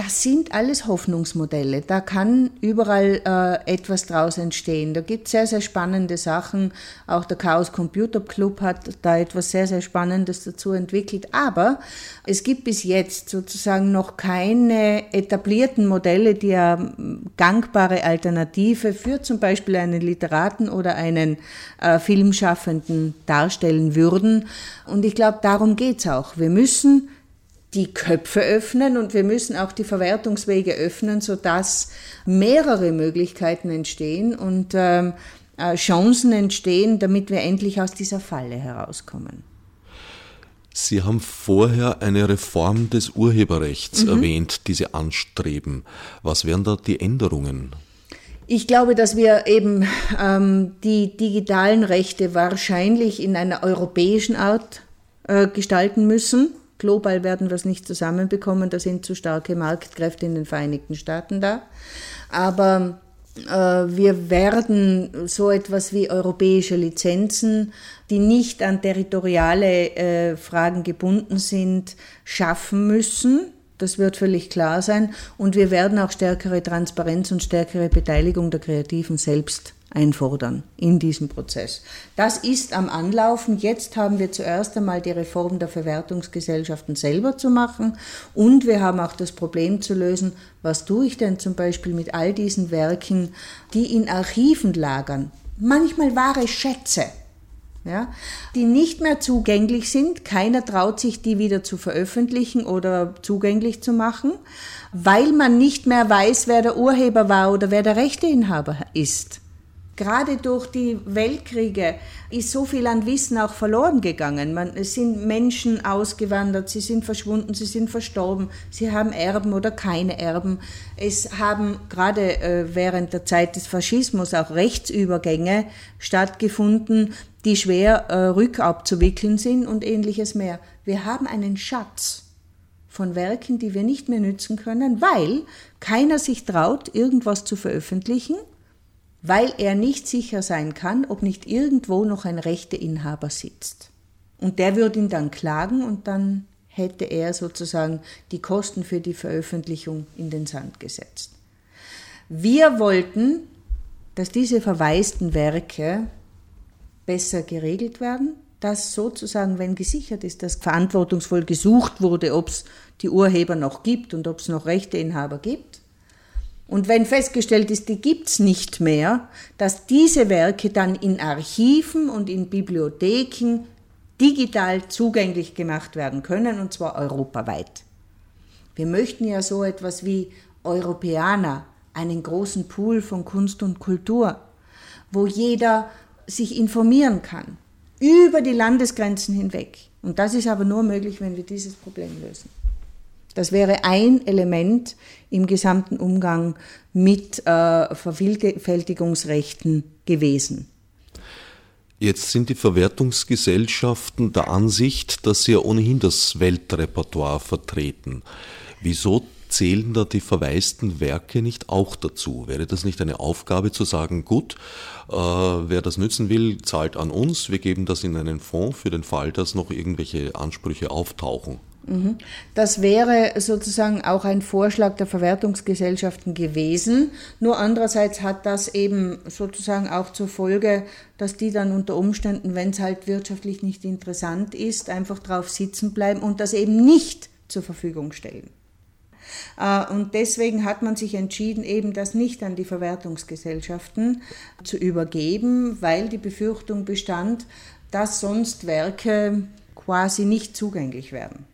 Das sind alles Hoffnungsmodelle. Da kann überall äh, etwas draus entstehen. Da gibt es sehr, sehr spannende Sachen. Auch der Chaos Computer Club hat da etwas sehr, sehr Spannendes dazu entwickelt. Aber es gibt bis jetzt sozusagen noch keine etablierten Modelle, die ja gangbare Alternative für zum Beispiel einen Literaten oder einen äh, Filmschaffenden darstellen würden. Und ich glaube, darum geht's auch. Wir müssen die Köpfe öffnen und wir müssen auch die Verwertungswege öffnen, sodass mehrere Möglichkeiten entstehen und ähm, äh, Chancen entstehen, damit wir endlich aus dieser Falle herauskommen. Sie haben vorher eine Reform des Urheberrechts mhm. erwähnt, die Sie anstreben. Was wären da die Änderungen? Ich glaube, dass wir eben ähm, die digitalen Rechte wahrscheinlich in einer europäischen Art äh, gestalten müssen. Global werden wir es nicht zusammenbekommen, da sind zu starke Marktkräfte in den Vereinigten Staaten da. Aber äh, wir werden so etwas wie europäische Lizenzen, die nicht an territoriale äh, Fragen gebunden sind, schaffen müssen das wird völlig klar sein. Und wir werden auch stärkere Transparenz und stärkere Beteiligung der Kreativen selbst einfordern in diesem Prozess. Das ist am Anlaufen. Jetzt haben wir zuerst einmal die Reform der Verwertungsgesellschaften selber zu machen und wir haben auch das Problem zu lösen, was tue ich denn zum Beispiel mit all diesen Werken, die in Archiven lagern. Manchmal wahre Schätze ja, die nicht mehr zugänglich sind. Keiner traut sich, die wieder zu veröffentlichen oder zugänglich zu machen, weil man nicht mehr weiß, wer der Urheber war oder wer der Rechteinhaber ist. Gerade durch die Weltkriege ist so viel an Wissen auch verloren gegangen. Man, es sind Menschen ausgewandert, sie sind verschwunden, sie sind verstorben, sie haben Erben oder keine Erben. Es haben gerade äh, während der Zeit des Faschismus auch Rechtsübergänge stattgefunden, die schwer äh, rückabzuwickeln sind und ähnliches mehr. Wir haben einen Schatz von Werken, die wir nicht mehr nützen können, weil keiner sich traut, irgendwas zu veröffentlichen, weil er nicht sicher sein kann, ob nicht irgendwo noch ein Rechteinhaber sitzt. Und der würde ihn dann klagen und dann hätte er sozusagen die Kosten für die Veröffentlichung in den Sand gesetzt. Wir wollten, dass diese verwaisten Werke besser geregelt werden, dass sozusagen, wenn gesichert ist, dass verantwortungsvoll gesucht wurde, ob es die Urheber noch gibt und ob es noch Rechteinhaber gibt. Und wenn festgestellt ist, die gibt es nicht mehr, dass diese Werke dann in Archiven und in Bibliotheken digital zugänglich gemacht werden können, und zwar europaweit. Wir möchten ja so etwas wie Europäer, einen großen Pool von Kunst und Kultur, wo jeder sich informieren kann, über die Landesgrenzen hinweg. Und das ist aber nur möglich, wenn wir dieses Problem lösen. Das wäre ein Element im gesamten Umgang mit äh, Vervielfältigungsrechten gewesen. Jetzt sind die Verwertungsgesellschaften der Ansicht, dass sie ja ohnehin das Weltrepertoire vertreten. Wieso zählen da die verwaisten Werke nicht auch dazu? Wäre das nicht eine Aufgabe zu sagen, gut, äh, wer das nützen will, zahlt an uns, wir geben das in einen Fonds für den Fall, dass noch irgendwelche Ansprüche auftauchen? Das wäre sozusagen auch ein Vorschlag der Verwertungsgesellschaften gewesen. Nur andererseits hat das eben sozusagen auch zur Folge, dass die dann unter Umständen, wenn es halt wirtschaftlich nicht interessant ist, einfach drauf sitzen bleiben und das eben nicht zur Verfügung stellen. Äh, und deswegen hat man sich entschieden, eben das nicht an die Verwertungsgesellschaften zu übergeben, weil die Befürchtung bestand, dass sonst Werke quasi nicht zugänglich werden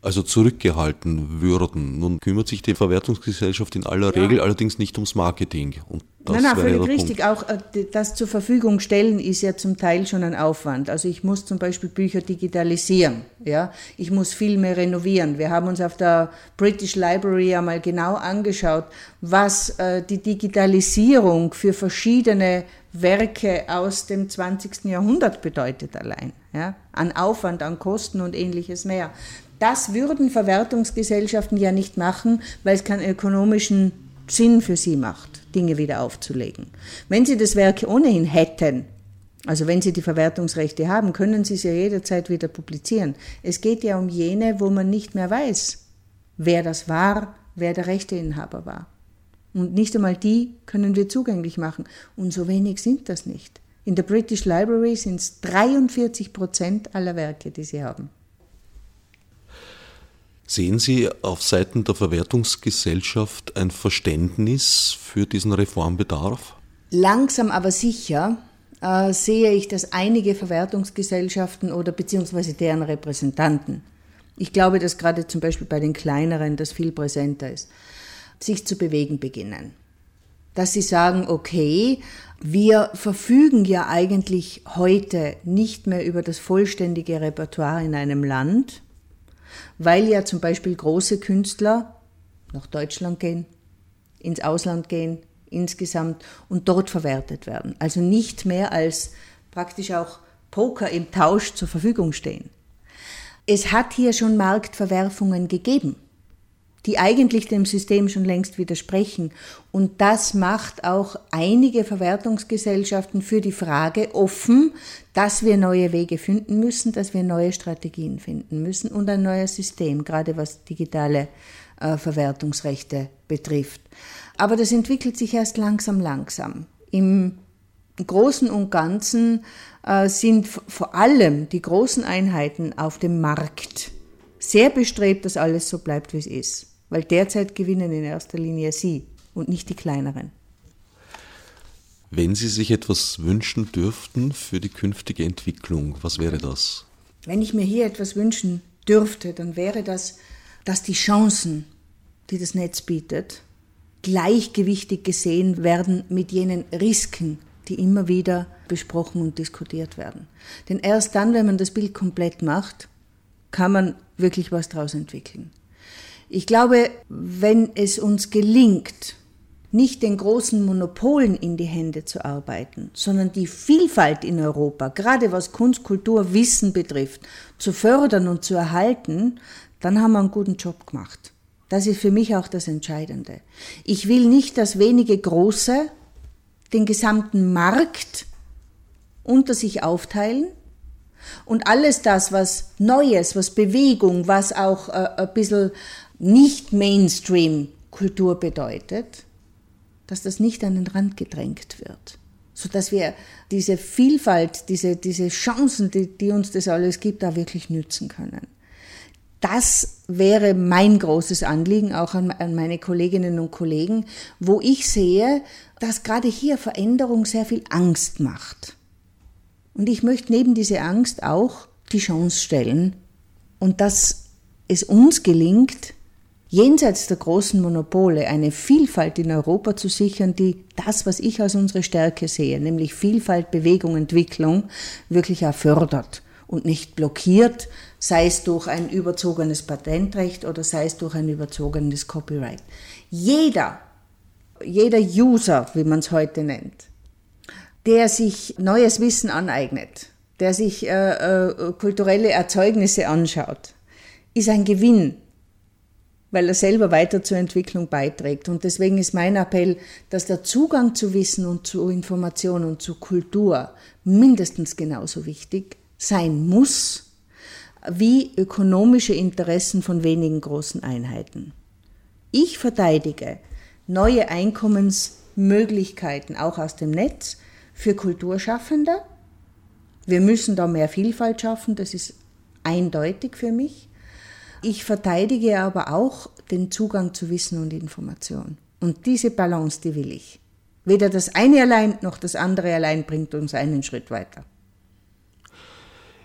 also zurückgehalten würden. Nun kümmert sich die Verwertungsgesellschaft in aller ja. Regel allerdings nicht ums Marketing. Und das nein, nein, völlig richtig. Punkt. Auch äh, das zur Verfügung stellen ist ja zum Teil schon ein Aufwand. Also ich muss zum Beispiel Bücher digitalisieren. Ja? Ich muss Filme renovieren. Wir haben uns auf der British Library ja mal genau angeschaut, was äh, die Digitalisierung für verschiedene Werke aus dem 20. Jahrhundert bedeutet allein. Ja? An Aufwand, an Kosten und ähnliches mehr. Das würden Verwertungsgesellschaften ja nicht machen, weil es keinen ökonomischen Sinn für sie macht, Dinge wieder aufzulegen. Wenn sie das Werk ohnehin hätten, also wenn sie die Verwertungsrechte haben, können sie es ja jederzeit wieder publizieren. Es geht ja um jene, wo man nicht mehr weiß, wer das war, wer der Rechteinhaber war. Und nicht einmal die können wir zugänglich machen. Und so wenig sind das nicht. In der British Library sind es 43 Prozent aller Werke, die sie haben. Sehen Sie auf Seiten der Verwertungsgesellschaft ein Verständnis für diesen Reformbedarf? Langsam aber sicher äh, sehe ich, dass einige Verwertungsgesellschaften oder beziehungsweise deren Repräsentanten, ich glaube, dass gerade zum Beispiel bei den kleineren das viel präsenter ist, sich zu bewegen beginnen. Dass sie sagen, okay, wir verfügen ja eigentlich heute nicht mehr über das vollständige Repertoire in einem Land, weil ja zum Beispiel große Künstler nach Deutschland gehen, ins Ausland gehen, insgesamt und dort verwertet werden. Also nicht mehr als praktisch auch Poker im Tausch zur Verfügung stehen. Es hat hier schon Marktverwerfungen gegeben die eigentlich dem System schon längst widersprechen. Und das macht auch einige Verwertungsgesellschaften für die Frage offen, dass wir neue Wege finden müssen, dass wir neue Strategien finden müssen und ein neues System, gerade was digitale äh, Verwertungsrechte betrifft. Aber das entwickelt sich erst langsam, langsam. Im Großen und Ganzen äh, sind vor allem die großen Einheiten auf dem Markt sehr bestrebt, dass alles so bleibt, wie es ist weil derzeit gewinnen in erster Linie Sie und nicht die kleineren. Wenn Sie sich etwas wünschen dürften für die künftige Entwicklung, was wäre das? Wenn ich mir hier etwas wünschen dürfte, dann wäre das, dass die Chancen, die das Netz bietet, gleichgewichtig gesehen werden mit jenen Risiken, die immer wieder besprochen und diskutiert werden. Denn erst dann, wenn man das Bild komplett macht, kann man wirklich was daraus entwickeln. Ich glaube, wenn es uns gelingt, nicht den großen Monopolen in die Hände zu arbeiten, sondern die Vielfalt in Europa, gerade was Kunst, Kultur, Wissen betrifft, zu fördern und zu erhalten, dann haben wir einen guten Job gemacht. Das ist für mich auch das Entscheidende. Ich will nicht, dass wenige Große den gesamten Markt unter sich aufteilen und alles das, was Neues, was Bewegung, was auch äh, ein bisschen nicht Mainstream-Kultur bedeutet, dass das nicht an den Rand gedrängt wird, sodass wir diese Vielfalt, diese, diese Chancen, die, die uns das alles gibt, da wirklich nützen können. Das wäre mein großes Anliegen, auch an, an meine Kolleginnen und Kollegen, wo ich sehe, dass gerade hier Veränderung sehr viel Angst macht. Und ich möchte neben diese Angst auch die Chance stellen und dass es uns gelingt, jenseits der großen Monopole eine Vielfalt in Europa zu sichern, die das, was ich als unsere Stärke sehe, nämlich Vielfalt, Bewegung, Entwicklung, wirklich auch fördert und nicht blockiert, sei es durch ein überzogenes Patentrecht oder sei es durch ein überzogenes Copyright. Jeder, jeder User, wie man es heute nennt, der sich neues Wissen aneignet, der sich äh, äh, kulturelle Erzeugnisse anschaut, ist ein Gewinn weil er selber weiter zur Entwicklung beiträgt. Und deswegen ist mein Appell, dass der Zugang zu Wissen und zu Information und zu Kultur mindestens genauso wichtig sein muss wie ökonomische Interessen von wenigen großen Einheiten. Ich verteidige neue Einkommensmöglichkeiten auch aus dem Netz für Kulturschaffende. Wir müssen da mehr Vielfalt schaffen, das ist eindeutig für mich. Ich verteidige aber auch den Zugang zu Wissen und Information. Und diese Balance, die will ich. Weder das eine allein noch das andere allein bringt uns einen Schritt weiter.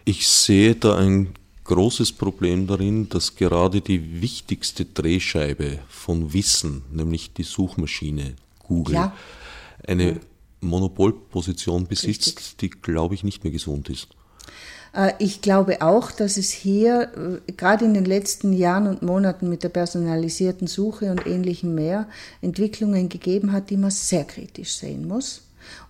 Ich sehe da ein großes Problem darin, dass gerade die wichtigste Drehscheibe von Wissen, nämlich die Suchmaschine Google, ja. eine Monopolposition besitzt, Richtig. die, glaube ich, nicht mehr gesund ist. Äh, ich glaube auch, dass es hier äh, gerade in den letzten Jahren und Monaten mit der personalisierten Suche und ähnlichem mehr Entwicklungen gegeben hat, die man sehr kritisch sehen muss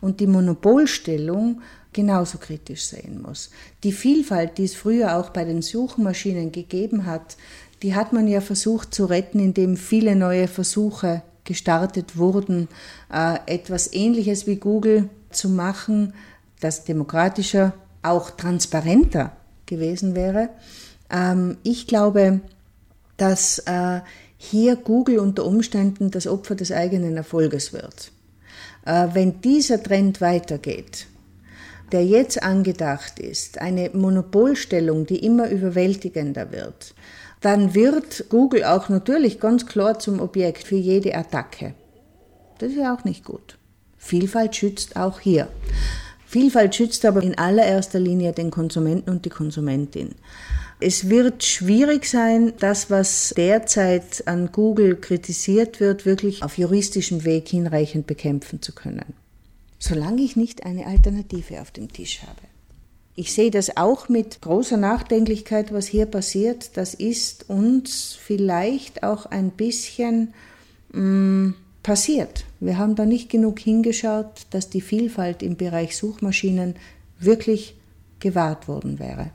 und die Monopolstellung genauso kritisch sehen muss. Die Vielfalt, die es früher auch bei den Suchmaschinen gegeben hat, die hat man ja versucht zu retten, indem viele neue Versuche gestartet wurden, äh, etwas Ähnliches wie Google zu machen, das demokratischer auch transparenter gewesen wäre. Ähm, ich glaube, dass äh, hier Google unter Umständen das Opfer des eigenen Erfolges wird. Äh, wenn dieser Trend weitergeht, der jetzt angedacht ist, eine Monopolstellung, die immer überwältigender wird, dann wird Google auch natürlich ganz klar zum Objekt für jede Attacke. Das ist ja auch nicht gut. Vielfalt schützt auch hier. Vielfalt schützt aber in allererster Linie den Konsumenten und die Konsumentin. Es wird schwierig sein, das, was derzeit an Google kritisiert wird, wirklich auf juristischem Weg hinreichend bekämpfen zu können. Solange ich nicht eine Alternative auf dem Tisch habe. Ich sehe das auch mit großer Nachdenklichkeit, was hier passiert. Das ist uns vielleicht auch ein bisschen mh, mm, passiert. Wir haben da nicht genug hingeschaut, dass die Vielfalt im Bereich Suchmaschinen wirklich gewahrt worden wäre.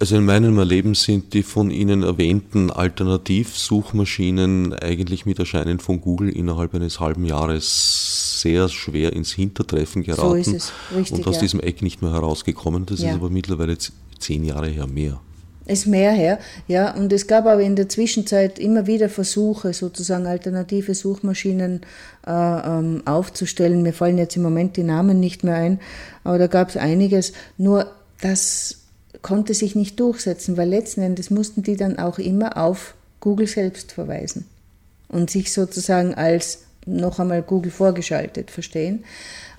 Also in meinem Erleben sind die von Ihnen erwähnten Alternativsuchmaschinen eigentlich mit Erscheinen von Google innerhalb eines halben Jahres sehr schwer ins Hintertreffen geraten so ist es. Richtig, und aus ja. diesem Eck nicht mehr herausgekommen. Das ja. ist aber mittlerweile zehn Jahre her mehr. Es mehr her, ja. Und es gab aber in der Zwischenzeit immer wieder Versuche, sozusagen alternative Suchmaschinen äh, ähm, aufzustellen. Mir fallen jetzt im Moment die Namen nicht mehr ein, aber da gab es einiges. Nur das konnte sich nicht durchsetzen, weil letzten Endes mussten die dann auch immer auf Google selbst verweisen und sich sozusagen als noch einmal Google vorgeschaltet verstehen.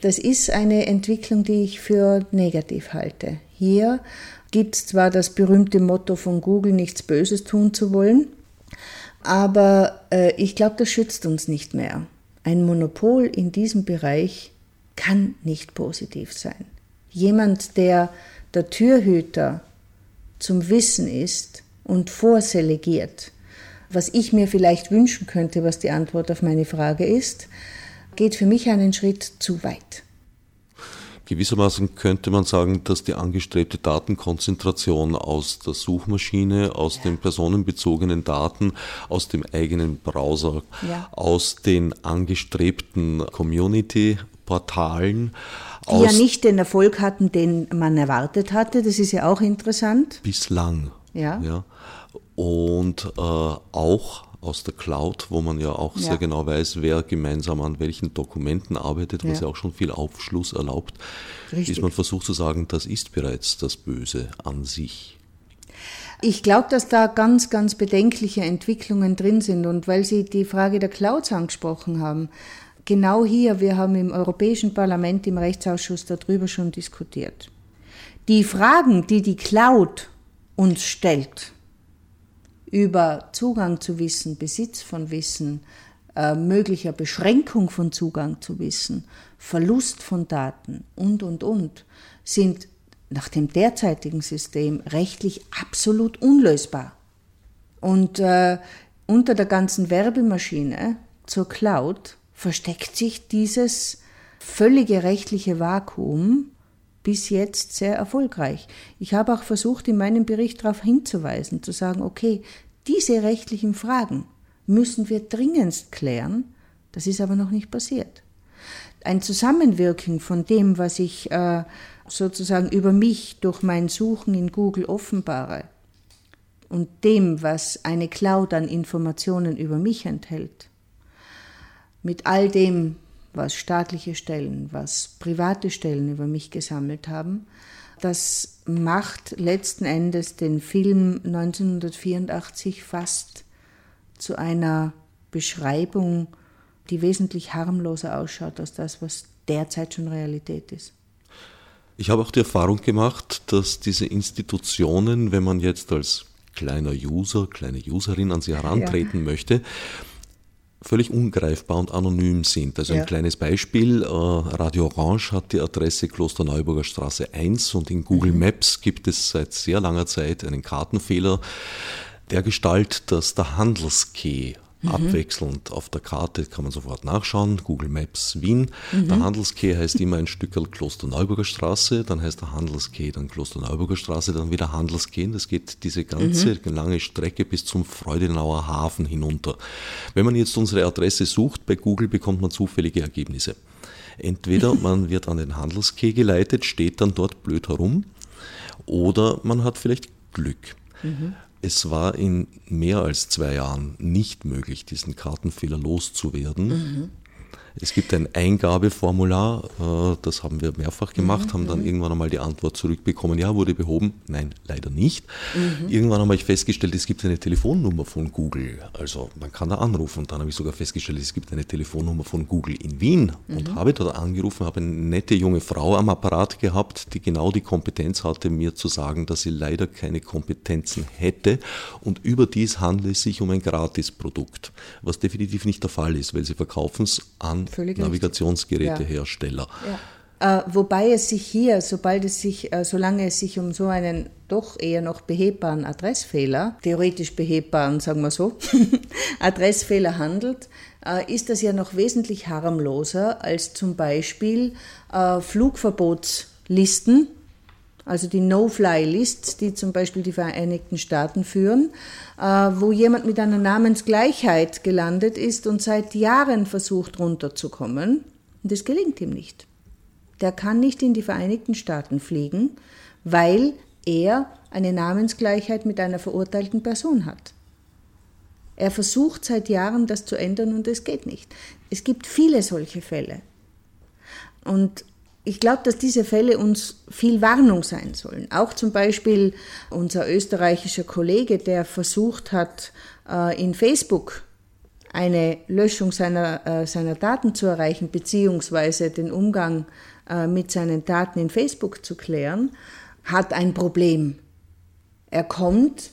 Das ist eine Entwicklung, die ich für negativ halte. Hier gibt es zwar das berühmte Motto von Google, nichts Böses tun zu wollen, aber äh, ich glaube, das schützt uns nicht mehr. Ein Monopol in diesem Bereich kann nicht positiv sein. Jemand, der der Türhüter zum Wissen ist und vorselegiert, was ich mir vielleicht wünschen könnte, was die Antwort auf meine Frage ist, geht für mich einen Schritt zu weit. Gewissermaßen könnte man sagen, dass die angestrebte Datenkonzentration aus der Suchmaschine, aus ja. den personenbezogenen Daten, aus dem eigenen Browser, ja. aus den angestrebten Community-Portalen, die ja nicht den Erfolg hatten, den man erwartet hatte. Das ist ja auch interessant. Bislang. Ja. ja. Und äh, auch aus der Cloud, wo man ja auch ja. sehr genau weiß, wer gemeinsam an welchen Dokumenten arbeitet, was ja, ja auch schon viel Aufschluss erlaubt, Richtig. ist man versucht zu sagen, das ist bereits das Böse an sich. Ich glaube, dass da ganz, ganz bedenkliche Entwicklungen drin sind. Und weil Sie die Frage der Clouds angesprochen haben, genau hier, wir haben im Europäischen Parlament, im Rechtsausschuss darüber schon diskutiert. Die Fragen, die die Cloud uns stellt, über Zugang zu Wissen, Besitz von Wissen, äh, möglicher Beschränkung von Zugang zu Wissen, Verlust von Daten und, und, und, sind nach dem derzeitigen System rechtlich absolut unlösbar. Und äh, unter der ganzen Werbemaschine zur Cloud versteckt sich dieses völlige rechtliche Vakuum bis jetzt sehr erfolgreich. Ich habe auch versucht, in meinem Bericht darauf hinzuweisen, zu sagen, okay, diese rechtlichen Fragen müssen wir dringendst klären, das ist aber noch nicht passiert. Ein Zusammenwirken von dem, was ich äh, sozusagen über mich durch mein Suchen in Google offenbare und dem, was eine Cloud an Informationen über mich enthält, mit all dem, was staatliche Stellen, was private Stellen über mich gesammelt haben, das macht letzten Endes den Film 1984 fast zu einer Beschreibung, die wesentlich harmloser ausschaut als das, was derzeit schon Realität ist. Ich habe auch die Erfahrung gemacht, dass diese Institutionen, wenn man jetzt als kleiner User, kleine Userin an sie herantreten ja. möchte, völlig ungreifbar und anonym sind. Also ja. ein kleines Beispiel, äh, Radio Orange hat die Adresse Klosterneuburger Straße 1 und in Google mhm. Maps gibt es seit sehr langer Zeit einen Kartenfehler der Gestalt, dass der Handelskey mhm. abwechselnd auf der Karte, kann man sofort nachschauen, Google Maps Wien. Mhm. Der Handelskeh heißt immer ein Stückel Klosterneuburger Straße, dann heißt der Handelskeh dann Klosterneuburger Straße, dann wieder Handelskeh. Das geht diese ganze mhm. lange Strecke bis zum Freudenauer Hafen hinunter. Wenn man jetzt unsere Adresse sucht bei Google, bekommt man zufällige Ergebnisse. Entweder man wird an den Handelskeh geleitet, steht dann dort blöd herum, oder man hat vielleicht Glück. Mhm. Es war in mehr als zwei Jahren nicht möglich, diesen Kartenfehler loszuwerden. Mhm. Es gibt ein Eingabeformular, äh, das haben wir mehrfach gemacht, mhm, haben dann mhm. irgendwann einmal die Antwort zurückbekommen, ja, wurde behoben. Nein, leider nicht. Mhm. Irgendwann habe ich festgestellt, es gibt eine Telefonnummer von Google. Also man kann da anrufen. Und dann habe ich sogar festgestellt, es gibt eine Telefonnummer von Google in Wien. Und mhm. habe dort angerufen, habe eine nette junge Frau am Apparat gehabt, die genau die Kompetenz hatte, mir zu sagen, dass sie leider keine Kompetenzen hätte. Und überdies handelt es sich um ein Gratisprodukt, was definitiv nicht der Fall ist, weil sie verkaufen es an Völlig Navigationsgerätehersteller. Ja. Äh, wobei es sich hier, sobald es sich, äh, solange es sich um so einen doch eher noch behebbaren Adressfehler, theoretisch behebbaren, sagen wir so, Adressfehler handelt, äh, ist das ja noch wesentlich harmloser als zum Beispiel äh, Flugverbotslisten, also die No-Fly-Lists, die zum Beispiel die Vereinigten Staaten führen, äh, wo jemand mit einer Namensgleichheit gelandet ist und seit Jahren versucht runterzukommen. Und das gelingt ihm nicht. Der kann nicht in die Vereinigten Staaten fliegen, weil er eine Namensgleichheit mit einer verurteilten Person hat. Er versucht seit Jahren, das zu ändern und es geht nicht. Es gibt viele solche Fälle. Und ich glaube, dass diese Fälle uns viel Warnung sein sollen. Auch zum Beispiel unser österreichischer Kollege, der versucht hat, äh, in Facebook eine Löschung seiner, äh, seiner Daten zu erreichen, beziehungsweise den Umgang äh, mit seinen Daten in Facebook zu klären, hat ein Problem. Er kommt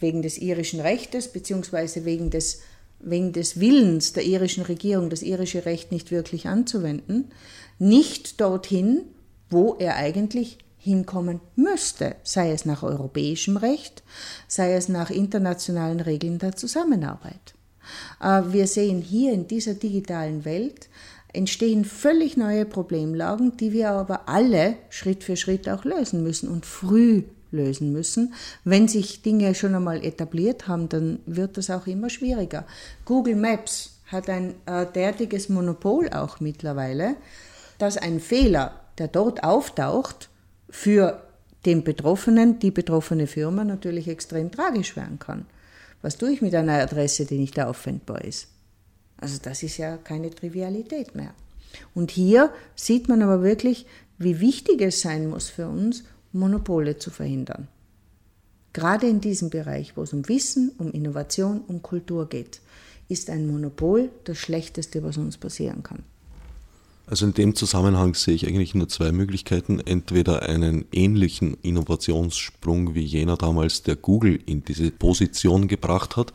wegen des irischen Rechtes beziehungsweise wegen des, wegen des Willens der irischen Regierung, das irische Recht nicht wirklich anzuwenden, nicht dorthin, wo er eigentlich hinkommen müsste, sei es nach europäischem Recht, sei es nach internationalen Regeln der Zusammenarbeit. Äh, wir sehen hier in dieser digitalen Welt entstehen völlig neue Problemlagen, die wir aber alle Schritt für Schritt auch lösen müssen und früh lösen müssen. Wenn sich Dinge schon einmal etabliert haben, dann wird das auch immer schwieriger. Google Maps hat ein äh, derartiges Monopol auch mittlerweile, dass ein Fehler, der dort auftaucht, für den Betroffenen, die betroffene Firma natürlich extrem tragisch werden kann. Was tue ich mit einer Adresse, die nicht auffindbar ist? Also das ist ja keine Trivialität mehr. Und hier sieht man aber wirklich, wie wichtig es sein muss für uns, Monopole zu verhindern. Gerade in diesem Bereich, wo es um Wissen, um Innovation, um Kultur geht, ist ein Monopol das Schlechteste, was uns passieren kann. Also in dem Zusammenhang sehe ich eigentlich nur zwei Möglichkeiten. Entweder einen ähnlichen Innovationssprung wie jener damals, der Google in diese Position gebracht hat,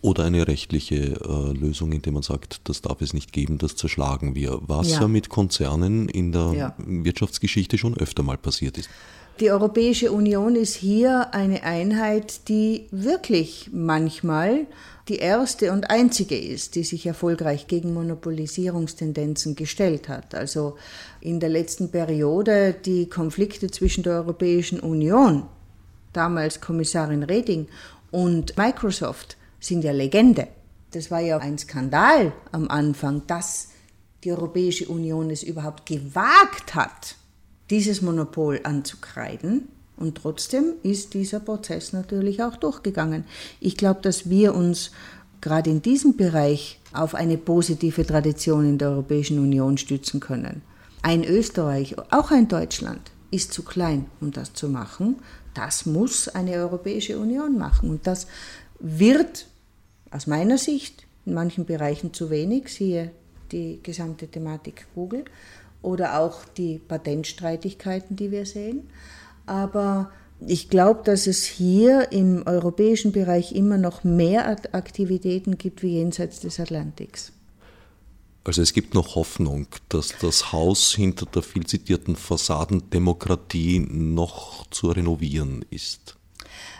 oder eine rechtliche äh, Lösung, indem man sagt, das darf es nicht geben, das zerschlagen wir, was ja, ja mit Konzernen in der ja. Wirtschaftsgeschichte schon öfter mal passiert ist. Die Europäische Union ist hier eine Einheit, die wirklich manchmal die erste und einzige ist, die sich erfolgreich gegen Monopolisierungstendenzen gestellt hat. Also in der letzten Periode die Konflikte zwischen der Europäischen Union, damals Kommissarin Reding, und Microsoft sind ja Legende. Das war ja ein Skandal am Anfang, dass die Europäische Union es überhaupt gewagt hat, dieses Monopol anzukreiden. Und trotzdem ist dieser Prozess natürlich auch durchgegangen. Ich glaube, dass wir uns gerade in diesem Bereich auf eine positive Tradition in der Europäischen Union stützen können. Ein Österreich, auch ein Deutschland, ist zu klein, um das zu machen. Das muss eine Europäische Union machen. Und das wird aus meiner Sicht in manchen Bereichen zu wenig, siehe die gesamte Thematik Google oder auch die Patentstreitigkeiten, die wir sehen. Aber ich glaube, dass es hier im europäischen Bereich immer noch mehr Aktivitäten gibt wie jenseits des Atlantiks. Also es gibt noch Hoffnung, dass das Haus hinter der viel zitierten Fassadendemokratie noch zu renovieren ist.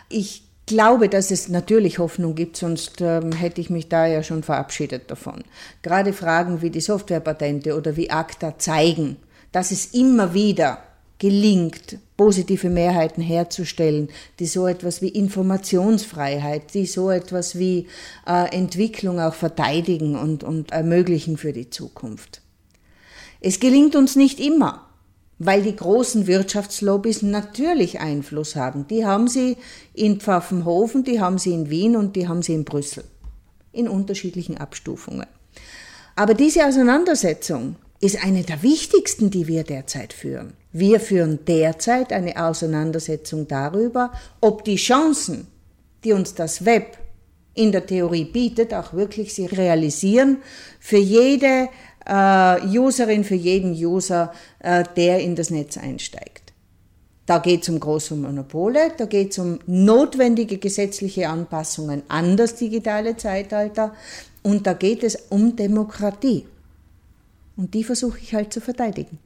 Ich glaube, dass es natürlich Hoffnung gibt, sonst ähm, hätte ich mich da ja schon verabschiedet davon. Gerade Fragen wie die Softwarepatente oder wie ACTA zeigen, dass es immer wieder gelingt, positive Mehrheiten herzustellen, die so etwas wie Informationsfreiheit, die so etwas wie äh, Entwicklung auch verteidigen und, und ermöglichen für die Zukunft. Es gelingt uns nicht immer weil die großen Wirtschaftslobbys natürlich Einfluss haben. Die haben sie in Pfaffenhofen, die haben sie in Wien und die haben sie in Brüssel. In unterschiedlichen Abstufungen. Aber diese Auseinandersetzung ist eine der wichtigsten, die wir derzeit führen. Wir führen derzeit eine Auseinandersetzung darüber, ob die Chancen, die uns das Web in der Theorie bietet, auch wirklich sie realisieren für jede äh, Userin, für jeden User, äh, der in das Netz einsteigt. Da geht es um große Monopole, da geht es um notwendige gesetzliche Anpassungen an das digitale Zeitalter und da geht es um Demokratie. Und die versuche ich halt zu verteidigen.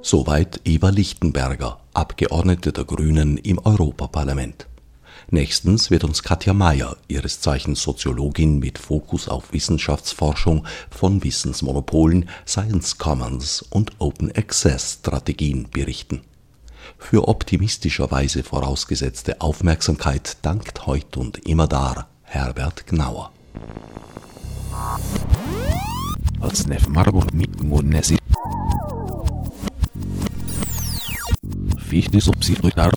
Soweit Eva Lichtenberger, Abgeordnete der Grünen im Europaparlament. Nächstens wird uns Katja Mayer, ihres Zeichens Soziologin mit Fokus auf Wissenschaftsforschung, von Wissensmonopolen, Science Commons und Open Access Strategien berichten. Für optimistischerweise vorausgesetzte Aufmerksamkeit dankt heut und immer da Herbert Gnauer. Als Nef Margot mit Munesi. Fichtes Obsidrutar.